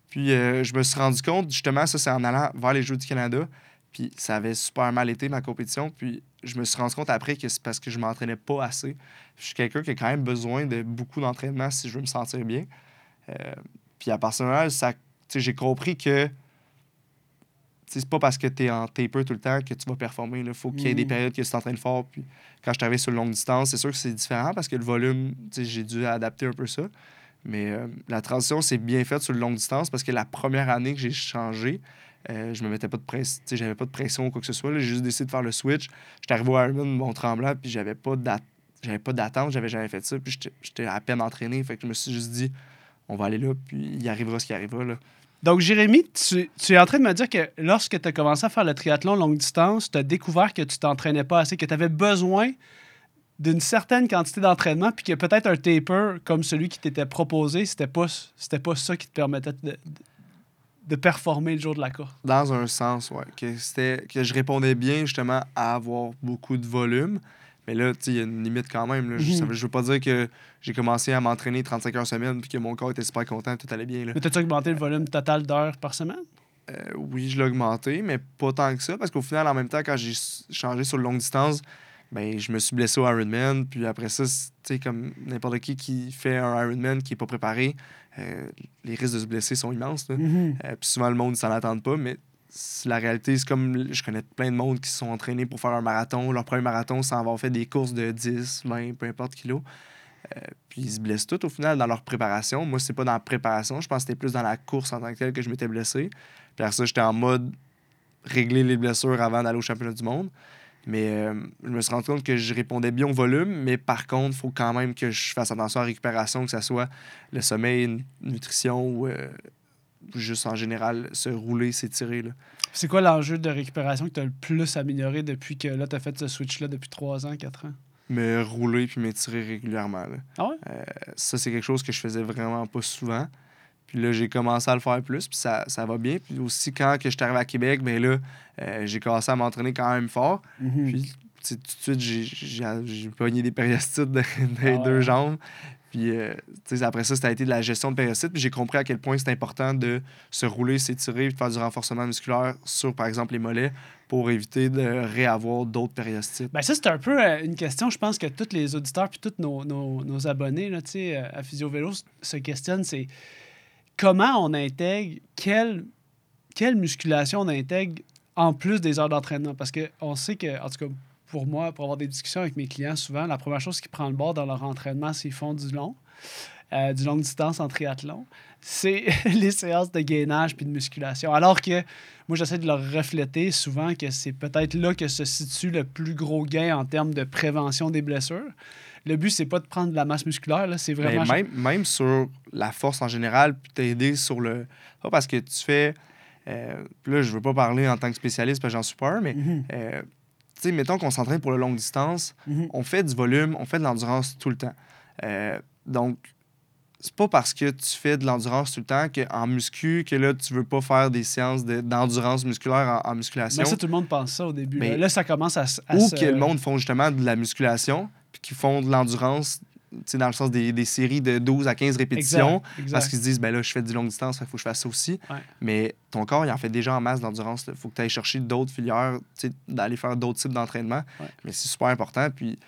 Puis euh, je me suis rendu compte, justement, ça, c'est en allant vers les Jeux du Canada. Puis ça avait super mal été, ma compétition. Puis je me suis rendu compte après que c'est parce que je m'entraînais pas assez. Je suis quelqu'un qui a quand même besoin de beaucoup d'entraînement si je veux me sentir bien. Euh, puis à partir de là, ça, j'ai compris que c'est pas parce que tu es en taper tout le temps que tu vas performer. Il faut qu'il y ait des Mhm. périodes que tu t'entraînes fort. Puis quand je arrivé sur longue distance, c'est sûr que c'est différent parce que le volume, j'ai dû adapter un peu ça. Mais euh, la transition, c'est bien faite sur le longue distance parce que la première année que j'ai changé, euh, je me mettais pas de pression, j'avais pas de pression ou quoi que ce soit. là. J'ai juste décidé de faire le switch. J'étais arrivé au Ironman, mon tremblant, puis j'avais pas d'at- j'avais pas d'attente, j'avais jamais fait ça. Puis j'étais- j'étais à peine entraîné. Fait que je me suis juste dit, on va aller là, puis il arrivera ce qui arrivera. Là. Donc, Jérémy, tu, tu es en train de me dire que lorsque tu as commencé à faire le triathlon longue distance, tu as découvert que tu t'entraînais pas assez, que tu avais besoin d'une certaine quantité d'entraînement, puis que peut-être un taper comme celui qui t'était proposé, c'était pas, c'était pas ça qui te permettait de, de- de performer le jour de la course? Dans un sens, ouais. Que, c'était, que je répondais bien justement à avoir beaucoup de volume. Mais là, il y a une limite quand même. Là. Ça veut- je veux pas dire que j'ai commencé à m'entraîner 35 heures semaine puis que mon corps était super content, tout allait bien. Là. Mais t'as-tu augmenté le volume total d'heures par semaine? Euh, oui, je l'ai augmenté, mais pas tant que ça, parce qu'au final, en même temps, quand j'ai changé sur longue distance, ben, je me suis blessé au Ironman. Puis après ça, tu comme n'importe qui qui fait un Ironman qui n'est pas préparé, euh, les risques de se blesser sont immenses. Mhm. Euh, puis souvent, le monde ne s'en attend pas, mais la réalité, c'est comme je connais plein de monde qui se sont entraînés pour faire un marathon. Leur premier marathon, sans avoir fait des courses de 10, 20, peu importe kilos. Euh, puis ils se blessent tous au final dans leur préparation. Moi, c'est pas dans la préparation. Je pense que c'était plus dans la course en tant que telle que je m'étais blessé. Puis après ça, j'étais en mode régler les blessures avant d'aller au championnat du monde. Mais euh, je me suis rendu compte que je répondais bien au volume, mais par contre, il faut quand même que je fasse attention à la récupération, que ce soit le sommeil, nutrition ou euh, juste en général se rouler, s'étirer. C'est quoi l'enjeu de récupération que tu as le plus amélioré depuis que là, tu as fait ce switch-là depuis 3 ans, 4 ans? Me rouler puis m'étirer régulièrement. là. Ah ouais? Euh, ça, c'est quelque chose que je faisais vraiment pas souvent. Puis là, j'ai commencé à le faire plus, puis ça, ça va bien. Puis aussi, quand que je suis arrivé à Québec, ben là, euh, j'ai commencé à m'entraîner quand même fort. Mhm. Puis, tout de suite, j'ai- pogné des périostites dans (laughs) les Ah ouais. deux jambes. Puis, euh, après ça, ça a été de la gestion de périostites. Puis, j'ai compris à quel point c'est important de se rouler, s'étirer, de faire du renforcement musculaire sur, par exemple, les mollets pour éviter de réavoir d'autres périostites. Ben ça, c'est un peu euh, une question, je pense que tous les auditeurs puis tous nos, nos- nos abonnés là, euh, à Physio Vélo s- se questionnent, c'est comment on intègre, quelle, quelle musculation on intègre en plus des heures d'entraînement? Parce qu'on sait que, en tout cas, pour moi, pour avoir des discussions avec mes clients, souvent, la première chose qui prend le bord dans leur entraînement, c'est qu'ils font du long, euh, du longue distance en triathlon. C'est (laughs) les séances de gainage puis de musculation. Alors que moi, j'essaie de leur refléter souvent que c'est peut-être là que se situe le plus gros gain en termes de prévention des blessures. Le but, c'est pas de prendre de la masse musculaire, là, c'est vraiment. même, même sur la force en général, puis t'aider sur le. Pas parce que tu fais. euh, là, je veux pas parler en tant que spécialiste parce que j'en suis pas un, mais Mhm, euh, sais, mettons qu'on s'entraîne pour le longue distance, mhm. on fait du volume, on fait de l'endurance tout le temps. Euh, donc, c'est pas parce que tu fais de l'endurance tout le temps qu'en muscu, que là, tu veux pas faire des séances de- d'endurance musculaire en, en musculation. Mais ça, tout le monde pense ça au début. Mais- là. Ça commence à, à ou se- que le monde font justement de la musculation, puis qu'ils font de l'endurance, dans le sens des, des séries de 12 à 15 répétitions, Exact, exact. parce qu'ils se disent, ben là, je fais du longue distance, il faut que je fasse ça aussi. Ouais. Mais ton corps, il en fait déjà en masse d'endurance. Il faut que tu ailles chercher d'autres filières, d'aller faire d'autres types d'entraînement. Ouais. Mais c'est super important. Puis,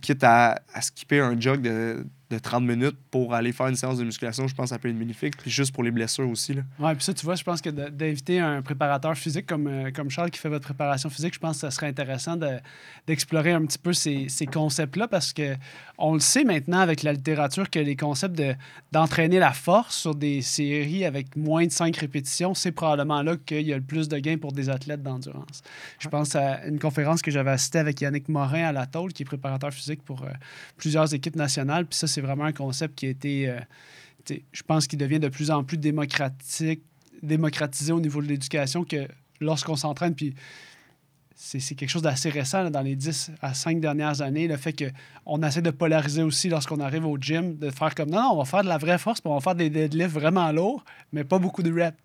quitte à, à skipper un jog de, de 30 minutes pour aller faire une séance de musculation, je pense que ça peut être bénéfique. Puis juste pour les blessures aussi. Là. Oui, puis ça, tu vois, je pense que d'inviter un préparateur physique comme, euh, comme Charles qui fait votre préparation physique, je pense que ça serait intéressant de- d'explorer un petit peu ces, ces concepts-là parce que on le sait maintenant avec la littérature que les concepts de- d'entraîner la force sur des séries avec moins de 5 répétitions, c'est probablement là qu'il y a le plus de gains pour des athlètes d'endurance. Je pense à une conférence que j'avais assistée avec Yannick Morin à la Tôle, qui est préparateur physique pour euh, plusieurs équipes nationales. Puis ça, c'est vraiment un concept qui a été, euh, je pense qu'il devient de plus en plus démocratique, démocratisé au niveau de l'éducation que lorsqu'on s'entraîne, puis c'est c'est quelque chose d'assez récent là, dans les 10 à 5 dernières années, le fait qu'on essaie de polariser aussi lorsqu'on arrive au gym, de faire comme non, non, on va faire de la vraie force, puis on va faire des deadlifts vraiment lourds, mais pas beaucoup de reps.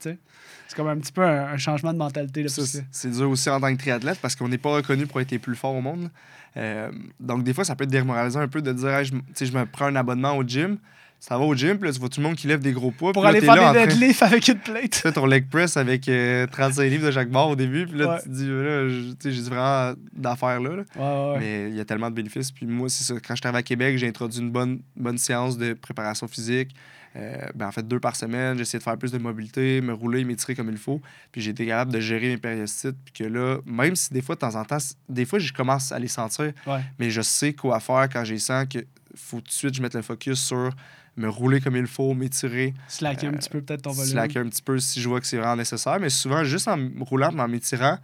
C'est comme un petit peu un, un changement de mentalité. C'est- dur aussi en tant que triathlète parce qu'on n'est pas reconnu pour être les plus forts au monde. Euh, donc, des fois, ça peut être démoralisant un peu de dire, Hey, je me prends un abonnement au gym. Ça va au gym, puis là, tu vois tout le monde qui lève des gros poids. Pour puis là, aller faire là des deadlifts avec une plate. (laughs) Tu fais ton leg press avec euh, 35 livres de chaque barre au début, puis là, Ouais. tu te dis, là, tu sais, j'ai vraiment d'affaires là. là. Ouais, ouais, ouais. Mais il y a tellement de bénéfices. Puis moi, c'est ça. Quand je travaille à Québec, j'ai introduit une bonne, bonne séance de préparation physique. Euh, ben, en fait, deux par semaine. J'ai essayé de faire plus de mobilité, me rouler, m'étirer comme il faut. Puis j'ai été capable de gérer mes périostites. Puis que là, même si des fois, de temps en temps, des fois, je commence à les sentir, Ouais. mais je sais quoi faire quand j'ai sens que faut tout de suite je mette le focus sur me rouler comme il faut, m'étirer, Slacker un euh, petit peu peut-être ton volume. slacker un petit peu si je vois que c'est vraiment nécessaire. Mais souvent, juste en me roulant et en m'étirant,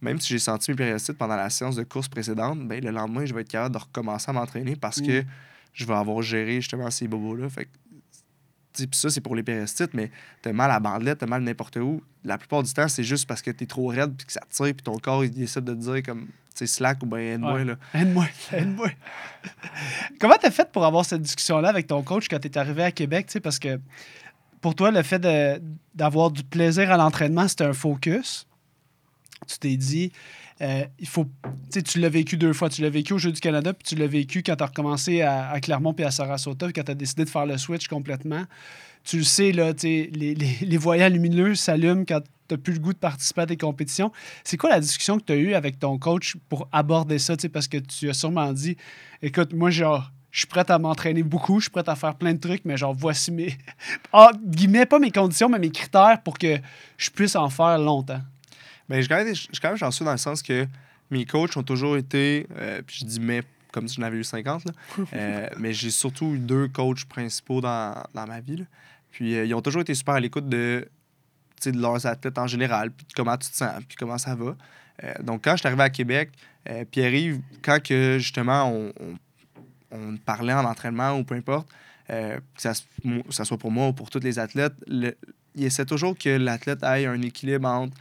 même si j'ai senti mes périostites pendant la séance de course précédente, ben, le lendemain, je vais être capable de recommencer à m'entraîner parce que Mm. je vais avoir géré justement ces bobos-là. Fait que, puis ça, c'est pour les périostites, mais t'as mal à la bandelette, t'as mal n'importe où. La plupart du temps, c'est juste parce que t'es trop raide puis que ça tire puis ton corps, il décide de te dire comme, slack ou ben aide-moi, Ouais. là. Aide-moi, aide-moi. (laughs) Comment t'as fait pour avoir cette discussion-là avec ton coach quand t'es arrivé à Québec? tu sais, Parce que pour toi, le fait d'avoir du plaisir à l'entraînement, c'était un focus. Tu t'es dit, euh, il faut. Tu sais, tu l'as vécu deux fois. Tu l'as vécu au Jeux du Canada, puis tu l'as vécu quand tu as recommencé à, à Clermont puis à Sarasota, puis quand tu as décidé de faire le switch complètement. Tu le sais, là, les, les, les voyants lumineux s'allument quand tu n'as plus le goût de participer à des compétitions. C'est quoi la discussion que tu as eue avec ton coach pour aborder ça? Parce que tu as sûrement dit, écoute, moi, genre, je suis prête à m'entraîner beaucoup, je suis prête à faire plein de trucs, mais genre, voici mes. (laughs) Ah, guillemets, pas mes conditions, mais mes critères pour que je puisse en faire longtemps. Ben, je suis quand même- même chanceux dans le sens que mes coachs ont toujours été, euh, puis je dis mais comme si j'en avais eu 50, là. (laughs) Euh, mais j'ai surtout eu deux coachs principaux dans, dans ma vie. là. Puis euh, ils ont toujours été super à l'écoute de, de leurs athlètes en général, puis comment tu te sens, puis comment ça va. Euh, donc quand je suis arrivé à Québec, euh, Pierre-Yves, quand que justement on, on- parlait en entraînement ou peu importe, euh, que ça, ça soit pour moi ou pour tous les athlètes, il essaie toujours que l'athlète ait un équilibre entre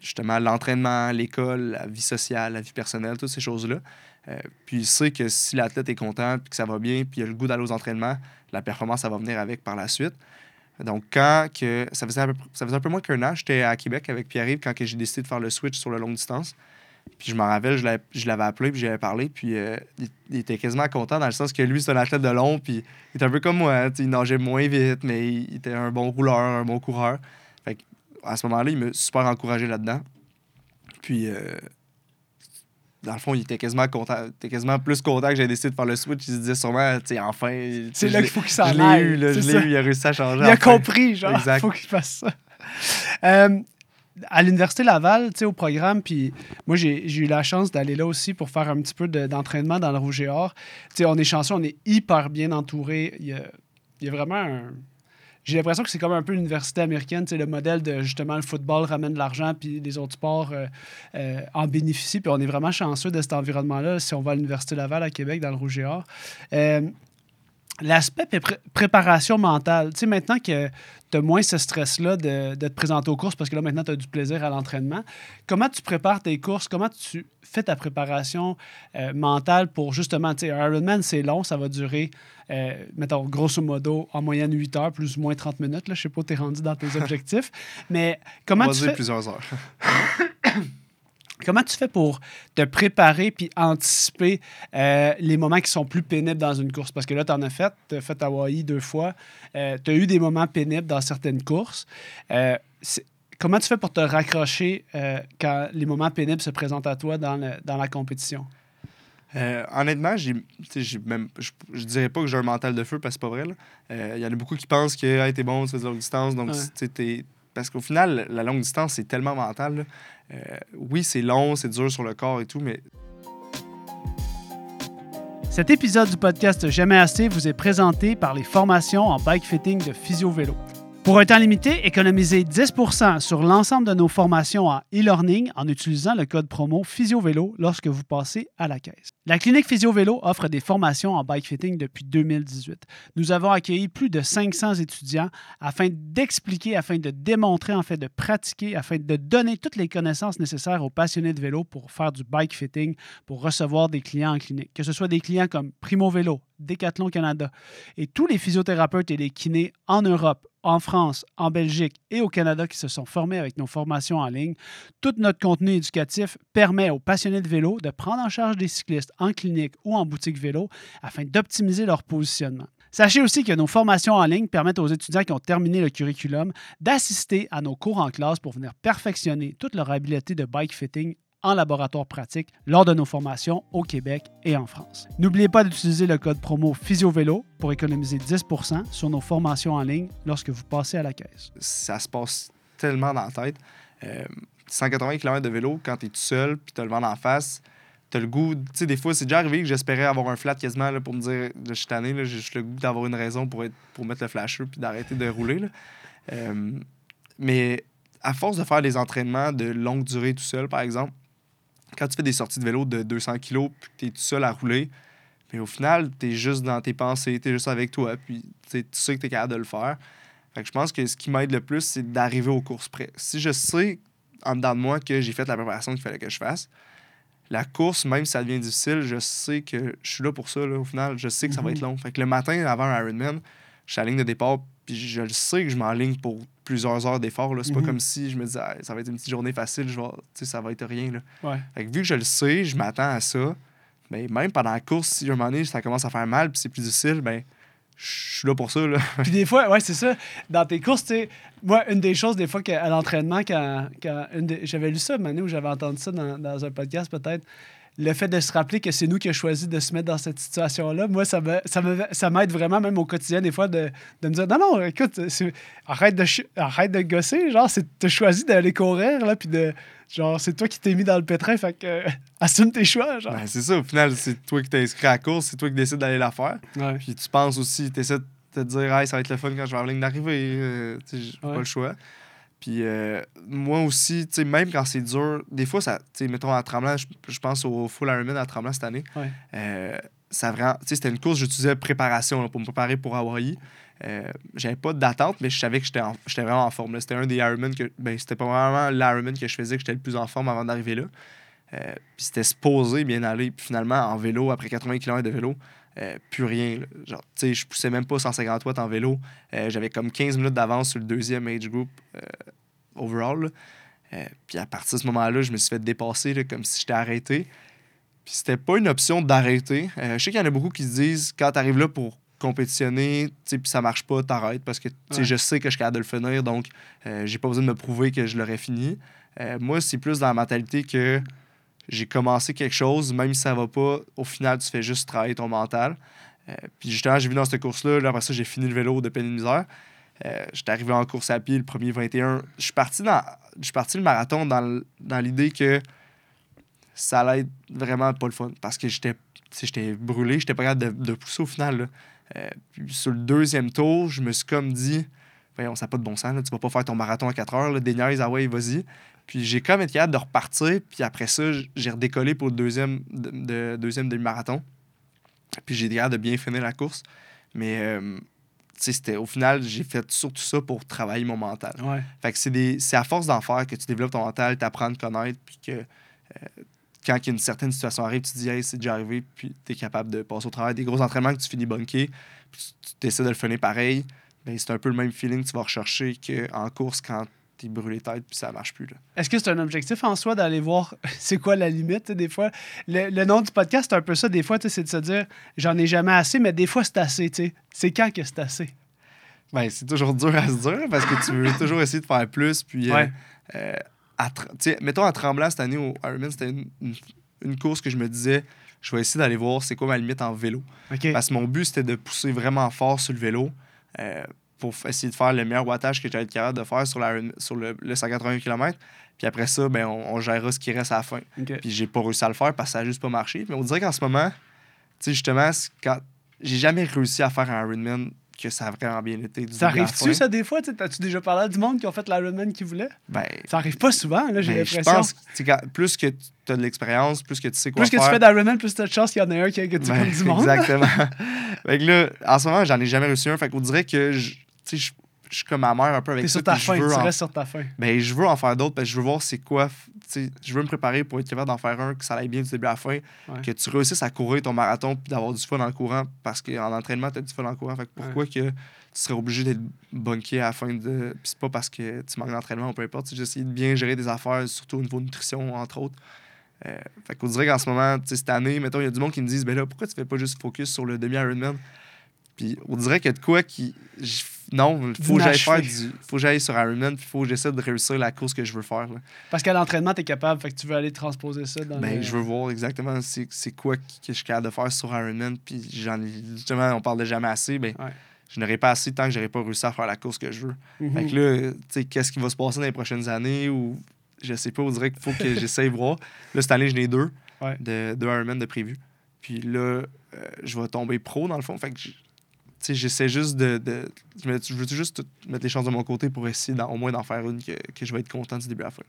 justement l'entraînement, l'école, la vie sociale, la vie personnelle, toutes ces choses-là. Puis il sait que si l'athlète est content, puis que ça va bien, puis il a le goût d'aller aux entraînements, la performance, ça va venir avec par la suite. Donc, quand que. Ça faisait ça faisait un peu moins qu'un an, j'étais à Québec avec Pierre-Yves quand j'ai décidé de faire le switch sur la longue distance. Puis je m'en rappelle, je l'avais appelé, puis j'avais parlé, puis euh, il, était quasiment content dans le sens que lui, c'est un athlète de long, puis il était un peu comme moi, il nageait moins vite, mais il, était un bon rouleur, un bon coureur. Fait à ce moment-là, il m'a super encouragé là-dedans. Puis, euh, dans le fond, il était quasiment content, était quasiment plus content que j'ai décidé de faire le switch. Il se disait sûrement, tu sais, enfin. C'est là qu'il faut qu'il s'en Je l'ai eu, là, je l'ai eu, il a réussi à changer. Il a compris, genre, il Exact. faut qu'il fasse ça. Euh, à l'Université Laval, tu sais, au programme, puis moi, j'ai eu la chance d'aller là aussi pour faire un petit peu de- d'entraînement dans le Rouge et Or. Tu sais, on est chanceux, on est hyper bien entouré. Il y a, il y a vraiment un... J'ai l'impression que c'est comme un peu l'université américaine, sais, le modèle de justement le football ramène de l'argent, puis les autres sports euh, euh, en bénéficient. Puis on est vraiment chanceux de cet environnement-là si on va à l'Université Laval à Québec, dans le Rouge et Or. Euh, L'aspect pré- préparation mentale, tu sais, maintenant que tu as moins ce stress-là de, de te présenter aux courses, parce que là, maintenant, tu as du plaisir à l'entraînement, comment tu prépares tes courses? Comment tu fais ta préparation euh, mentale pour justement, tu sais, un Ironman, c'est long, ça va durer, euh, mettons, grosso modo, en moyenne 8 heures, plus ou moins 30 minutes. Là, je sais pas où tu es rendu dans tes objectifs, mais comment On va tu dire fais... plusieurs heures. (coughs) Comment tu fais pour te préparer puis anticiper euh, les moments qui sont plus pénibles dans une course? Parce que là, tu en as fait. Tu as fait Hawaï deux fois. tu as eu des moments pénibles dans certaines courses. Euh, comment tu fais pour te raccrocher euh, quand les moments pénibles se présentent à toi dans, le- dans la compétition? Euh, honnêtement, j'ai, même, je, je dirais pas que j'ai un mental de feu parce que c'est pas vrai. Euh, Il y en a beaucoup qui pensent que hey, t'es bon, tu fais de longue distance. Donc, Ouais. t'es- Parce qu'au final, la longue distance, c'est tellement mental. Euh, oui, c'est long, c'est dur sur le corps et tout, mais Cet épisode du podcast Jamais assez vous est présenté par les formations en bike fitting de Physio Vélo. Pour un temps limité, économisez 10% sur l'ensemble de nos formations en e-learning en utilisant le code promo PhysioVélo lorsque vous passez à la caisse. La clinique Physio Vélo offre des formations en bike fitting depuis 2018. Nous avons accueilli plus de 500 étudiants afin d'expliquer, afin de démontrer, en de pratiquer, afin de donner toutes les connaissances nécessaires aux passionnés de vélo pour faire du bike fitting, pour recevoir des clients en clinique. Que ce soit des clients comme Primo Vélo, Decathlon Canada et tous les physiothérapeutes et les kinés en Europe, en France, en Belgique et au Canada qui se sont formés avec nos formations en ligne. Tout notre contenu éducatif permet aux passionnés de vélo de prendre en charge des cyclistes en clinique ou en boutique vélo afin d'optimiser leur positionnement. Sachez aussi que nos formations en ligne permettent aux étudiants qui ont terminé le curriculum d'assister à nos cours en classe pour venir perfectionner toute leur habileté de bike fitting en laboratoire pratique lors de nos formations au Québec et en France. N'oubliez pas d'utiliser le code promo PhysioVélo pour économiser 10% sur nos formations en ligne lorsque vous passez à la caisse. ça se passe tellement dans la tête. Euh, 180 km de vélo, quand t'es tout seul, puis t'as le vent en face, t'as le goût. Tu sais, des fois, c'est déjà arrivé que j'espérais avoir un flat quasiment là, pour me dire, je suis tanné, j'ai juste le goût d'avoir une raison pour, pour mettre le flasher puis d'arrêter de rouler. Euh, mais à force de faire des entraînements de longue durée tout seul, par exemple, quand tu fais des sorties de vélo de 200 kg puis que t'es tout seul à rouler, mais au final, t'es juste dans tes pensées, t'es juste avec toi, puis tu sais, tu que t'es capable de le faire. Fait que je pense que ce qui m'aide le plus, c'est d'arriver aux courses près. Si je sais en dedans de moi que j'ai fait la préparation qu'il fallait que je fasse, la course, même si ça devient difficile, je sais que je suis là pour ça, là, au final. Je sais que ça va Mhm. être long. Fait que le matin, avant un Ironman, je suis à la ligne de départ, puis je le sais que je m'enligne pour plusieurs heures d'effort. là. C'est Mhm. pas comme si je me disais, Ah, ça va être une petite journée facile, je vais, ça va être rien. Là. Ouais. Fait que vu que je le sais, je m'attends à ça. Mais même pendant la course, si à un moment donné, ça commence à faire mal, puis c'est plus difficile, ben, je suis là pour ça. Là. Puis des fois, ouais, c'est ça. Dans tes courses, tu sais, moi, une des choses, des fois, à l'entraînement, quand, quand j'avais lu ça, une où j'avais entendu ça dans, dans un podcast, peut-être, le fait de se rappeler que c'est nous qui avons choisi de se mettre dans cette situation-là, moi, ça me- ça ça m'aide vraiment, même au quotidien, des fois, de, de me dire non, non, écoute, arrête de, arrête de gosser, genre, c'est- t'as choisi d'aller courir, là, puis de. Genre, c'est toi qui t'es mis dans le pétrin, fait que. euh, assume tes choix, genre. Ben, c'est ça, au final, c'est toi qui t'es inscrit à la course, c'est toi qui décides d'aller la faire. Ouais. Puis tu penses aussi, tu essaies de te dire, hey, ça va être le fun quand je vais la ligne d'arrivée. euh, j'ai Ouais. pas le choix. Puis euh, moi aussi, tu sais, même quand c'est dur, des fois, ça, tu sais, mettons à Tremblant, je, pense au Full Ironman à Tremblant cette année. Ouais. Euh, ça vraiment, tu sais, c'était une course, j'utilisais préparation là, pour me préparer pour Hawaii. Euh, j'avais pas d'attente, mais je savais que j'étais en- j'étais vraiment en forme. C'était un des Ironman que. Ben, c'était pas vraiment l'Ironman que je faisais que j'étais le plus en forme avant d'arriver là. Puis c'était supposé bien aller. Puis finalement, en vélo, après 80 km de vélo, euh, plus rien. là. Genre, tu sais, je poussais même pas 150 watts en vélo. Euh, J'avais comme 15 minutes d'avance sur le deuxième age group euh, overall. puis à partir de ce moment-là, je me suis fait dépasser là, comme si j'étais arrêté. Puis c'était pas une option d'arrêter. Je sais qu'il y en a beaucoup qui se disent quand tu arrives là pour compétitionner, puis ça marche pas, t'arrêtes parce que Ouais. je sais que je suis capable de le finir, donc euh, j'ai pas besoin de me prouver que je l'aurais fini. Euh, moi, c'est plus dans la mentalité que j'ai commencé quelque chose, même si ça va pas, au final, tu fais juste travailler ton mental. Euh, puis justement, j'ai vu dans cette course-là, là, après ça, j'ai fini le vélo de peine et de misère. Euh, J'étais arrivé en course à pied le premier 21. Je suis parti, parti le marathon dans, l'idée que ça allait être vraiment pas le fun parce que j'étais j'étais brûlé, j'étais pas capable de, de pousser au final. Euh, puis sur le deuxième tour, je me suis comme dit, voyons, ça n'a pas de bon sens, là, tu vas pas faire ton marathon à 4 heures, là, déniaise, ah ouais, vas-y. Puis j'ai comme été capable de repartir, puis après ça, j'ai redécollé pour le deuxième, de, de- deuxième demi-marathon. Puis j'ai été capable de bien finir la course. Mais euh, c'était au final, j'ai fait surtout ça pour travailler mon mental. Ouais. Fait que c'est des- à force d'en faire que tu développes ton mental, tu apprends à te connaître, puis que euh, quand une certaine situation arrive, tu te dis, hey, c'est déjà arrivé, puis tu es capable de passer au travail. Des gros entraînements que tu finis bunker, puis tu tu essaies de le finir pareil, c'est un peu le même feeling que tu vas rechercher qu'en course quand tu es brûlé tête, puis ça marche plus. Est-ce que c'est un objectif en soi d'aller voir (laughs) c'est quoi la limite, des fois? Le, le nom du podcast, c'est un peu ça, des fois, c'est de se dire j'en ai jamais assez, mais des fois, c'est assez, tu sais. C'est quand que c'est assez? Ben, c'est toujours dur à se dire parce que tu veux (laughs) toujours essayer de faire plus. Puis, euh, Ouais. euh, à mettons à Tremblant cette année au Ironman, c'était une, une- une course que je me disais, je vais essayer d'aller voir c'est quoi ma limite en vélo. Parce que mon but, c'était de pousser vraiment fort sur le vélo pour f- essayer de faire le meilleur wattage que j'allais être capable de faire sur, la, sur le, le 180 km. Puis après ça, ben, on, on gérera ce qui reste à la fin. Puis j'ai pas réussi à le faire parce que ça a juste pas marché. Mais on dirait qu'en ce moment, tu sais, justement, quand j'ai jamais réussi à faire un Ironman que ça a vraiment bien été. Du Ça arrive-tu, ça, des fois? tu T'as-tu déjà parlé à du monde qui ont fait l'Ironman qui voulait? Ben, Ça arrive pas souvent, là, j'ai ben, je l'impression. pense que tu plus que tu as de l'expérience, plus que tu sais quoi Plus que tu faire. fais d'Ironman, plus t'as de chance qu'il y en ait un qui, que tu Ben, du monde. (laughs) Exactement. fait que là, en ce moment, j'en ai jamais réussi un. Fait qu'on dirait que je, tu je, suis comme ma mère un peu avec ça. sur ta je fin, tu en- restes sur ta fin. ben, je veux en faire d'autres parce que je veux voir c'est quoi. Je veux me préparer pour être capable d'en faire un, que ça aille bien du début à la fin. Ouais. Que tu réussisses à courir ton marathon puis d'avoir du fun en courant parce qu'en entraînement, tu as du fun en courant. Fait que pourquoi que tu serais obligé d'être bunké à la fin de. Puis c'est pas parce que tu manques d'entraînement ou peu importe. J'ai essayé de bien gérer des affaires, surtout au niveau nutrition, entre autres. Euh, fait qu'on dirait qu'en ce moment, cette année, mettons, il y a du monde qui me disent, ben là, pourquoi tu fais pas juste focus sur le demi-Ironman? Puis on dirait que de quoi qui. Non, il faut que j'aille faire du. faut que j'aille sur Ironman, puis il faut que j'essaie de réussir la course que je veux faire. là. Parce qu'à l'entraînement, t'es capable, fait que tu veux aller transposer ça dans Ben, le- je veux voir exactement c'est c'est quoi que je suis capable de faire sur Ironman. Puis j'en ai. Justement, on parle de jamais assez. Ben, Ouais. je n'aurai pas assez tant que j'aurai pas réussi à faire la course que je veux. Mhm. Fait que là, tu sais, qu'est-ce qui va se passer dans les prochaines années ou je sais pas, on dirait qu'il faut que (laughs) j'essaye de voir. Là, cette année, j'en ai deux, Ouais. de, deux Ironman de prévu. Puis là, euh, je vais tomber pro dans le fond. Fait que, tu j'essaie juste de. je, veux juste mettre les chances de mon côté pour essayer au moins d'en faire une que, que je vais être content du début à la fin.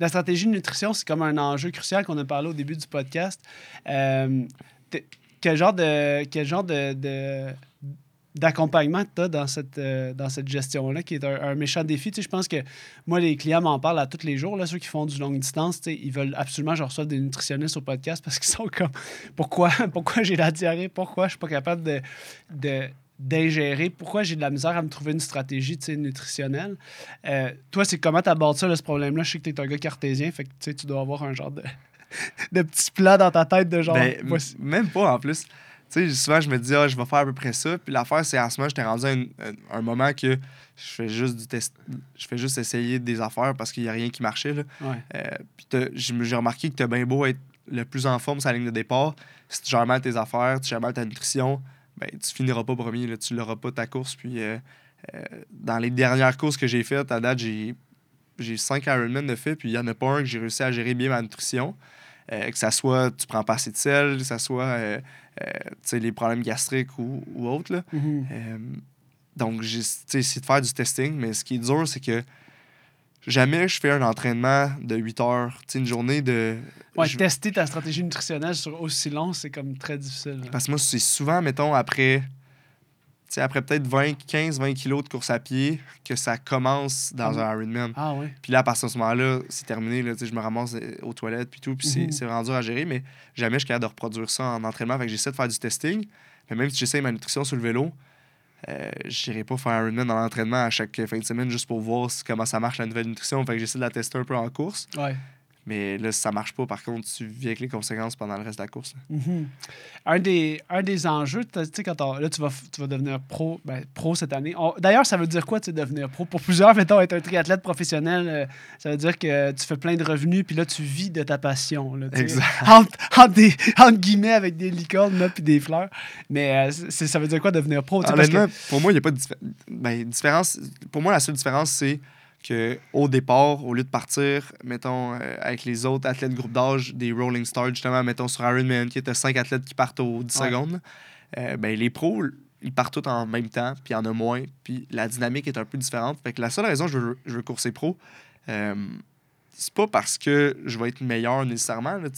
La stratégie de nutrition, c'est comme un enjeu crucial qu'on a parlé au début du podcast. Euh, quel genre de quel genre de- d'accompagnement tu as dans cette, euh, dans cette gestion-là, qui est un, un méchant défi. Tu sais, je pense que moi, les clients m'en parlent à tous les jours. Là, ceux qui font du longue distance, tu sais, ils veulent absolument que je reçoive des nutritionnistes au podcast parce qu'ils sont (laughs) comme pourquoi, pourquoi j'ai la diarrhée, pourquoi je suis pas capable de, de- d'ingérer, pourquoi j'ai de la misère à me trouver une stratégie tu sais, nutritionnelle? Euh, toi, c'est comment tu abordes ça, là, ce problème-là? Je sais que tu es un gars cartésien, fait que tu dois avoir un genre de, (laughs) de petit plat dans ta tête de genre. Ben, voici- même pas en plus. Tu sais, souvent, je me dis, ah, je vais faire à peu près ça. Puis l'affaire, c'est en ce moment, j'étais rendu à un, un- un moment que je fais juste du test. Je fais juste essayer des affaires parce qu'il n'y a rien qui marchait. Là. Ouais. Euh, puis j'ai remarqué que tu as bien beau être le plus en forme sur la ligne de départ. Si tu gères mal tes affaires, tu gères mal ta nutrition, ben, tu finiras pas premier. Là, tu l'auras pas ta course. Puis euh, euh, dans les dernières courses que j'ai faites, à date, j'ai j'ai 5 Ironman de fait, puis il n'y en a pas un que j'ai réussi à gérer bien ma nutrition. Euh, que ça soit tu prends pas assez de sel, que ça soit euh, euh, les problèmes gastriques ou, ou autres. là. Donc, j'ai tu sais, essayé de faire du testing, mais ce qui est dur, c'est que jamais je fais un entraînement de 8 heures. Une journée de. Ouais, je- tester ta stratégie nutritionnelle sur aussi long, c'est comme très difficile. là. Parce que moi, c'est souvent, mettons, après. Sais, après peut-être 20, 15, 20 kilos de course à pied, que ça commence dans Mhm. un Ironman. Ah oui. Puis là, à partir de ce moment-là, c'est terminé. Là, je me ramasse euh, aux toilettes puis tout. Puis c'est- Mhm. c'est vraiment dur à gérer. Mais jamais je suis capable de reproduire ça en entraînement. Fait que j'essaie de faire du testing. Mais même si j'essaie ma nutrition sur le vélo, euh, je n'irai pas faire un Ironman dans l'entraînement à chaque fin de semaine juste pour voir comment ça marche la nouvelle nutrition. Fait que j'essaie de la tester un peu en course. Ouais. Mais là, si ça marche pas, par contre, tu vis avec les conséquences pendant le reste de la course. Mhm. un, des, un des enjeux, tu sais, quand on- là, tu vas, tu vas devenir pro, ben, pro cette année. D'ailleurs, ça veut dire quoi, tu sais, devenir pro? Pour plusieurs, (laughs) mettons, être un triathlète professionnel, euh, ça veut dire que tu fais plein de revenus, puis là, tu vis de ta passion. Là. Exact. (laughs) entre, entre des, entre guillemets, avec des licornes là, puis des fleurs. Mais euh, ça veut dire quoi, devenir pro? parce que- pour moi, il n'y a pas de diffé- ben, différence. Pour moi, la seule différence, c'est que au départ, au lieu de partir, mettons, euh, avec les autres athlètes groupe d'âge, des Rolling Stars, justement, mettons sur Ironman, qui était cinq athlètes qui partent aux 10 Ouais. secondes, euh, ben, les pros, ils partent tous en même temps, puis il y en a moins, puis la dynamique est un peu différente. Fait que la seule raison que je veux, je veux courser pro, euh, c'est pas parce que je vais être meilleur nécessairement. Là.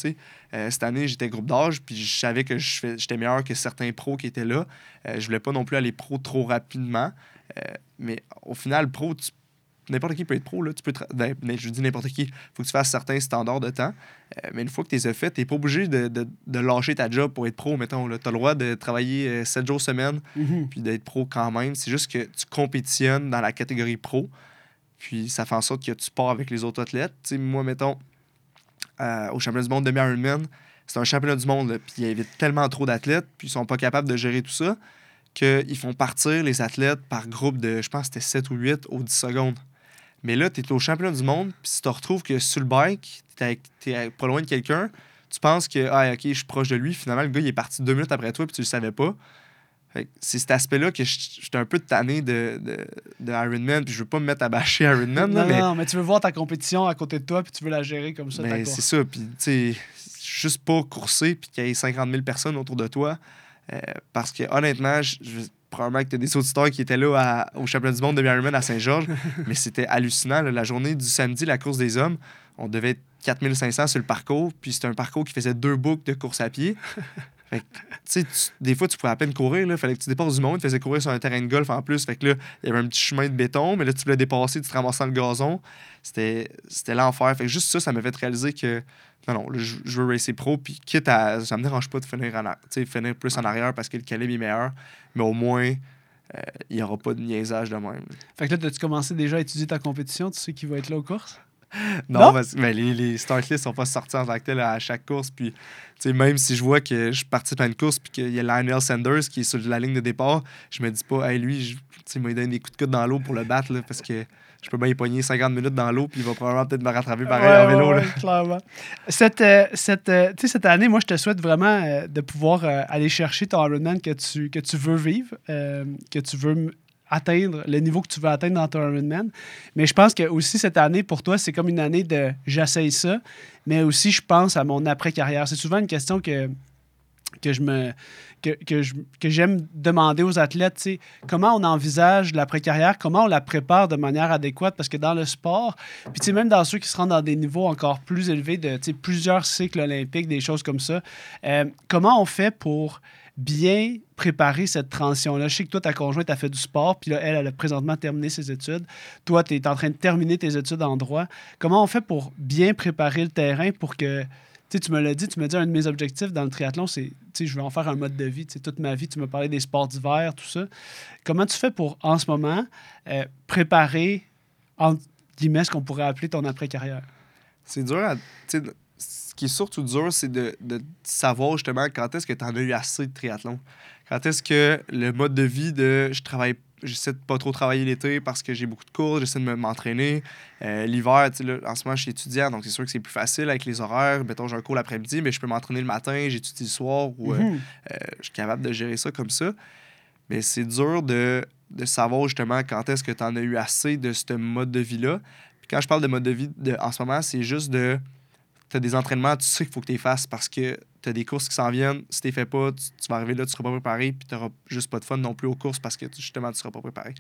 Euh, cette année, j'étais groupe d'âge, puis je savais que j'étais meilleur que certains pros qui étaient là. Euh, je voulais pas non plus aller pro trop rapidement. Euh, mais au final, pro, tu- n'importe qui peut être pro. Là. Tu peux ben, je dis n'importe qui. faut que tu fasses certains standards de temps. Euh, mais une fois que tu les as faits, tu n'es pas obligé de, de- de lâcher ta job pour être pro. Mettons, tu as le droit de travailler 7 jours semaine Mhm. puis d'être pro quand même. C'est juste que tu compétitionnes dans la catégorie pro. Puis ça fait en sorte que tu pars avec les autres athlètes. Moi, mettons, euh, au championnat du monde demi Ironman, c'est un championnat du monde, là, puis il y avait tellement trop d'athlètes, puis ils sont pas capables de gérer tout ça, qu'ils font partir les athlètes par groupe de, je pense c'était 7 ou 8 aux 10 secondes. Mais là, tu es au championnat du monde, puis si tu te retrouves que sur le bike, tu es pas loin de quelqu'un, tu penses que, ah, ok, je suis proche de lui, finalement, le gars, il est parti deux minutes après toi, puis tu le savais pas. C'est cet aspect-là que je- j'étais un peu tanné de, de, de Ironman, puis je veux pas me mettre à bâcher Ironman, là, non, mais non, mais tu veux voir ta compétition à côté de toi, puis tu veux la gérer comme ça, ben, c'est ça. Puis, tu sais, juste pas courser puis qu'il y ait 50 000 personnes autour de toi. Euh, parce que, honnêtement, je, je- probablement que tu as des auditeurs qui étaient là à- au championnat du monde de Ironman à Saint-Georges, (laughs) mais c'était hallucinant. là. La journée du samedi, la course des hommes, on devait être 4500 sur le parcours, puis c'était un parcours qui faisait deux boucles de course à pied. Fait que, tu sais, des fois, tu pouvais à peine courir. Il fallait que tu dépasses du monde. Tu faisais courir sur un terrain de golf en plus. Fait que là, il y avait un petit chemin de béton, mais là, tu voulais dépasser, tu te ramassais dans le gazon. C'était l'enfer. Fait que juste ça, ça m'a fait réaliser que non, non, je, veux racer pro. Puis quitte à. Ça me dérange pas de finir, en, finir plus en arrière parce que le calibre est meilleur. Mais au moins, euh, il n'y aura pas de niaisage de même. Fait que là, as-tu commencé déjà à étudier ta compétition? Tu sais qui va être là aux courses? (laughs) Non, Non? parce que ben, les, les start lists sont pas sortis en tant que tel à chaque course. Puis, tu sais, même si je vois que je participe à une course puis qu'il y a Lionel Sanders qui est sur la ligne de départ, je me dis pas, hey, lui, je- tu sais, il m'a donné des coups de coude dans l'eau pour le battre là, parce que je peux bien y pogner 50 minutes dans l'eau puis il va probablement peut-être me rattraper pareil Ouais, en vélo. ouais, là. ouais, clairement. Cette, euh, cette, euh, cette année, moi, je te souhaite vraiment euh, de pouvoir aller chercher ton Ironman que tu, que tu veux vivre, que tu veux atteindre, le niveau que tu veux atteindre dans ton Ironman. Mais je pense que aussi cette année, pour toi, c'est comme une année de j'essaye ça, mais aussi je pense à mon après-carrière. C'est souvent une question que, que je me que, que je- que j'aime demander aux athlètes, comment on envisage l'après-carrière, comment on la prépare de manière adéquate, parce que dans le sport, puis même dans ceux qui se rendent dans des niveaux encore plus élevés, de plusieurs cycles olympiques, des choses comme ça, euh, comment on fait pour bien préparer cette transition-là? Je sais que toi, ta conjointe a fait du sport, puis là, elle, elle a présentement terminé ses études. Toi, tu es en train de terminer tes études en droit. Comment on fait pour bien préparer le terrain pour que tu me l'as dit, tu me dis un de mes objectifs dans le triathlon, c'est, tu sais, je veux en faire un mode de vie. Tu sais, toute ma vie, tu me parlais des sports d'hiver, tout ça. Comment tu fais pour, en ce moment, euh, préparer, entre guillemets, ce qu'on pourrait appeler ton après-carrière? C'est dur à. Ce qui est surtout dur, c'est de, de savoir justement quand est-ce que tu en as eu assez de triathlon. Quand est-ce que le mode de vie de je travaille, j'essaie de pas trop travailler l'été parce que j'ai beaucoup de cours, j'essaie de me- m'entraîner. Euh, L'hiver, tu sais, là, en ce moment, je suis étudiant, donc c'est sûr que c'est plus facile avec les horaires. Mettons, j'ai un cours l'après-midi, mais je peux m'entraîner le matin, j'étudie le soir ou euh, Mhm. euh, je suis capable de gérer ça comme ça. Mais c'est dur de, de savoir justement quand est-ce que tu en as eu assez de ce mode de vie-là. Puis quand je parle de mode de vie de, en ce moment, c'est juste de. Tu as des entraînements, tu sais qu'il faut que tu les fasses parce que tu as des courses qui s'en viennent. Si tu les fais pas, tu, tu vas arriver là, tu seras pas préparé, puis tu n'auras juste pas de fun non plus aux courses parce que justement, tu seras pas préparé.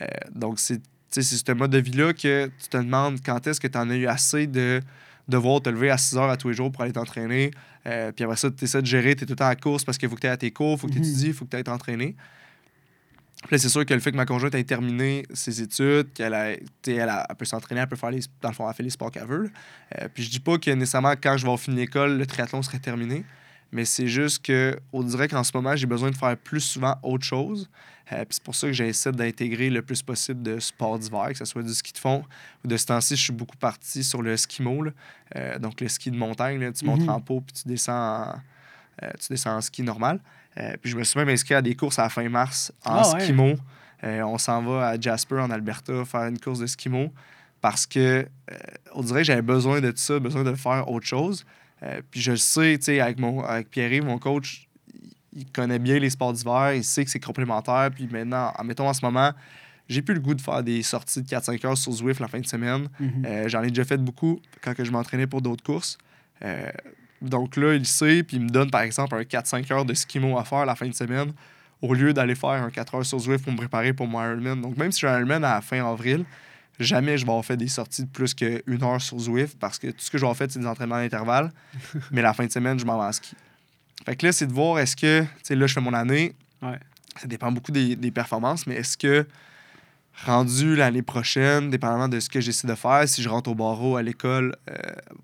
Euh, donc, c'est ce mode de vie-là que tu te demandes quand est-ce que tu en as eu assez de devoir te lever à 6 heures à tous les jours pour aller t'entraîner. Euh, puis après ça, tu essaies de gérer, tu es tout le temps à course parce qu'il faut que tu aies à tes cours, il faut que tu étudies, il faut que tu ailles t'entraîner. Là, c'est sûr que le fait que ma conjointe ait terminé ses études, qu'elle a, elle, a- elle peut s'entraîner, elle peut faire les, dans le fond, elle fait les sports qu'elle veut. Euh, puis je dis pas que nécessairement quand je vais avoir fini l'école, le triathlon serait terminé. Mais c'est juste que, on dirait qu'en ce moment, j'ai besoin de faire plus souvent autre chose. Euh, puis c'est pour ça que j'essaie d'intégrer le plus possible de sports d'hiver, que ce soit du ski de fond ou de ce temps-ci, je suis beaucoup parti sur le ski là. Euh, donc le ski de montagne. Là, tu montes Mhm. en pot puis tu descends en, euh, tu descends en ski normal. Euh, puis je me suis même inscrit à des courses à la fin mars en ouais. skimo. Euh, on s'en va à Jasper en Alberta faire une course de skimo parce que euh, on dirait que j'avais besoin de ça, besoin de faire autre chose. Puis je le sais, tu sais, avec, mon, avec Pierre, mon coach, il- connaît bien les sports d'hiver, il sait que c'est complémentaire. Puis maintenant, en mettons en ce moment, j'ai plus le goût de faire des sorties de 4-5 heures sur Zwift la fin de semaine. Mhm. Euh, J'en ai déjà fait beaucoup quand que je m'entraînais pour d'autres courses. Euh, donc là, il sait, puis il me donne par exemple un 4-5 heures de skimo à faire la fin de semaine, au lieu d'aller faire un 4 heures sur Zwift pour me préparer pour mon Ironman. Donc même si j'ai un Ironman à la fin avril, jamais je vais avoir fait des sorties de plus qu'une heure sur Zwift parce que tout ce que je vais avoir fait, c'est des entraînements à intervalles. (laughs) mais la fin de semaine, je m'en vais en ski. Fait que là, c'est de voir est-ce que, tu sais, là, je fais mon année. Ouais. Ça dépend beaucoup des, des performances, mais est-ce que rendu l'année prochaine, dépendamment de ce que j'essaie de faire, si je rentre au barreau à l'école euh,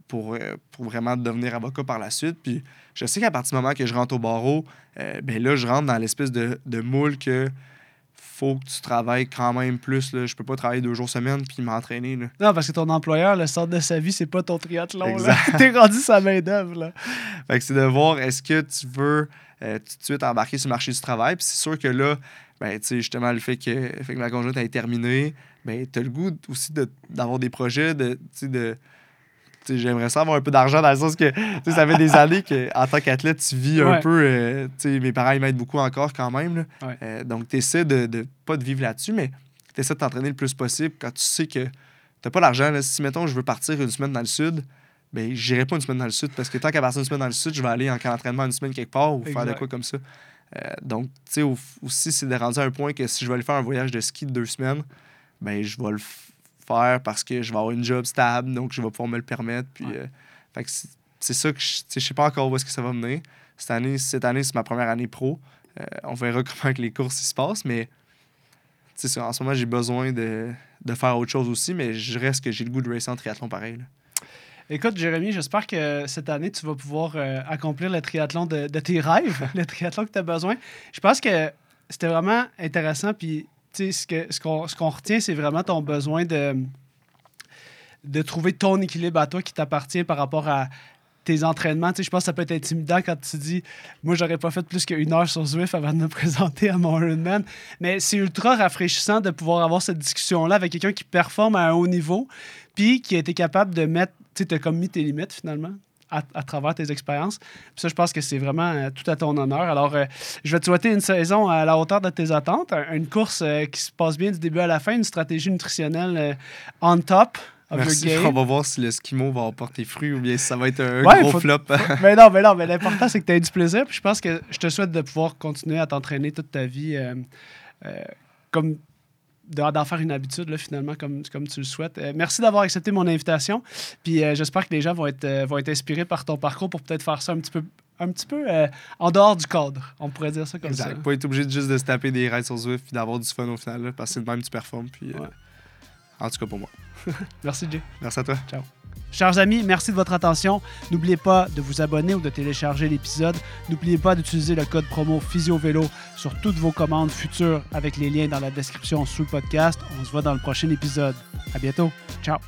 pour, euh, pour vraiment devenir avocat par la suite. Puis je sais qu'à partir du moment que je rentre au barreau, euh, ben là, je rentre dans l'espèce de, de moule que faut que tu travailles quand même plus. Là. Je peux pas travailler deux jours semaine puis m'entraîner. là. Non, parce que ton employeur, le centre de sa vie, c'est pas ton triathlon. (laughs) T'es rendu sa main-d'œuvre. là. Fait que c'est de voir est-ce que tu veux euh, tout de suite embarquer sur le marché du travail. Puis c'est sûr que là, ben, tu sais, justement, le fait que, fait que ma conjointe ait terminé, ben, tu as le goût aussi de- d'avoir des projets, de, tu sais, de. J'aimerais ça avoir un peu d'argent dans le sens que tu sais, ça fait des (laughs) années qu'en tant qu'athlète, tu vis un peu. euh, tu sais, mes parents, ils m'aident beaucoup encore quand même. là. Ouais. Euh, donc, tu essaies de, de pas de vivre là-dessus, mais tu essaies de t'entraîner le plus possible quand tu sais que tu pas l'argent. Si, mettons, je veux partir une semaine dans le sud, ben, j'irai pas une semaine dans le sud parce que tant qu'à partir d'une semaine dans le sud, je vais aller en camp d'entraînement une semaine quelque part ou faire de quoi comme ça. Euh, donc, tu sais, au- aussi, c'est de rendre à un point que si je vais aller faire un voyage de ski de deux semaines, ben, je vais le faire parce que je vais avoir une job stable, donc je vais pouvoir me le permettre. Puis, Ouais. euh, fait que c'est ça que je sais, pas encore où est-ce que ça va mener. Cette année, cette année c'est ma première année pro. Euh, on verra (laughs) comment que les courses se passent, mais tu sais, en ce moment, j'ai besoin de, de faire autre chose aussi, mais je reste que j'ai le goût de racer en triathlon pareil. là. Écoute, Jérémy, j'espère que cette année, tu vas pouvoir euh, accomplir le triathlon de, tes rêves, (laughs) le triathlon que tu as besoin. Je pense que c'était vraiment intéressant. Puis, tu sais, ce qu'on ce qu'on retient, c'est vraiment ton besoin de, de trouver ton équilibre à toi qui t'appartient par rapport à tes entraînements. Tu sais, je pense que ça peut être intimidant quand tu dis Moi, j'aurais pas fait plus qu'une heure sur Zwift avant de me (laughs) présenter à mon Ironman. Mais c'est ultra rafraîchissant de pouvoir avoir cette discussion-là avec quelqu'un qui performe à un haut niveau, puis qui a été capable de mettre, tu t'as comme mis tes limites finalement. À, à travers tes expériences. Puis ça, je pense que c'est vraiment euh, tout à ton honneur. Alors, euh, je vais te souhaiter une saison à la hauteur de tes attentes, un- une course euh, qui se passe bien du début à la fin, une stratégie nutritionnelle on top of Merci. your (laughs) On va voir si le skimo va apporter fruit ou bien si ça va être un Ouais, gros faut- flop. (laughs) mais non, mais non, mais l'important, c'est que tu aies du plaisir. Puis je pense que je te souhaite de pouvoir continuer à t'entraîner toute ta vie comme d'en faire une habitude, là, finalement, comme, comme tu le souhaites. Euh, merci d'avoir accepté mon invitation. Puis euh, j'espère que les gens vont être, euh, vont être inspirés par ton parcours pour peut-être faire ça un petit peu, un petit peu en dehors du cadre. On pourrait dire ça comme ça. Exact. Pas être obligé de juste de se taper des rides sur Zwift puis d'avoir du fun au final, là, parce que c'est de même que tu performes. Puis, Ouais. En tout cas pour moi. (laughs) Merci, Jay. Merci à toi. Chers amis, merci de votre attention. N'oubliez pas de vous abonner ou de télécharger l'épisode. N'oubliez pas d'utiliser le code promo PhysioVélo sur toutes vos commandes futures avec les liens dans la description sous le podcast. On se voit dans le prochain épisode. À bientôt. Ciao.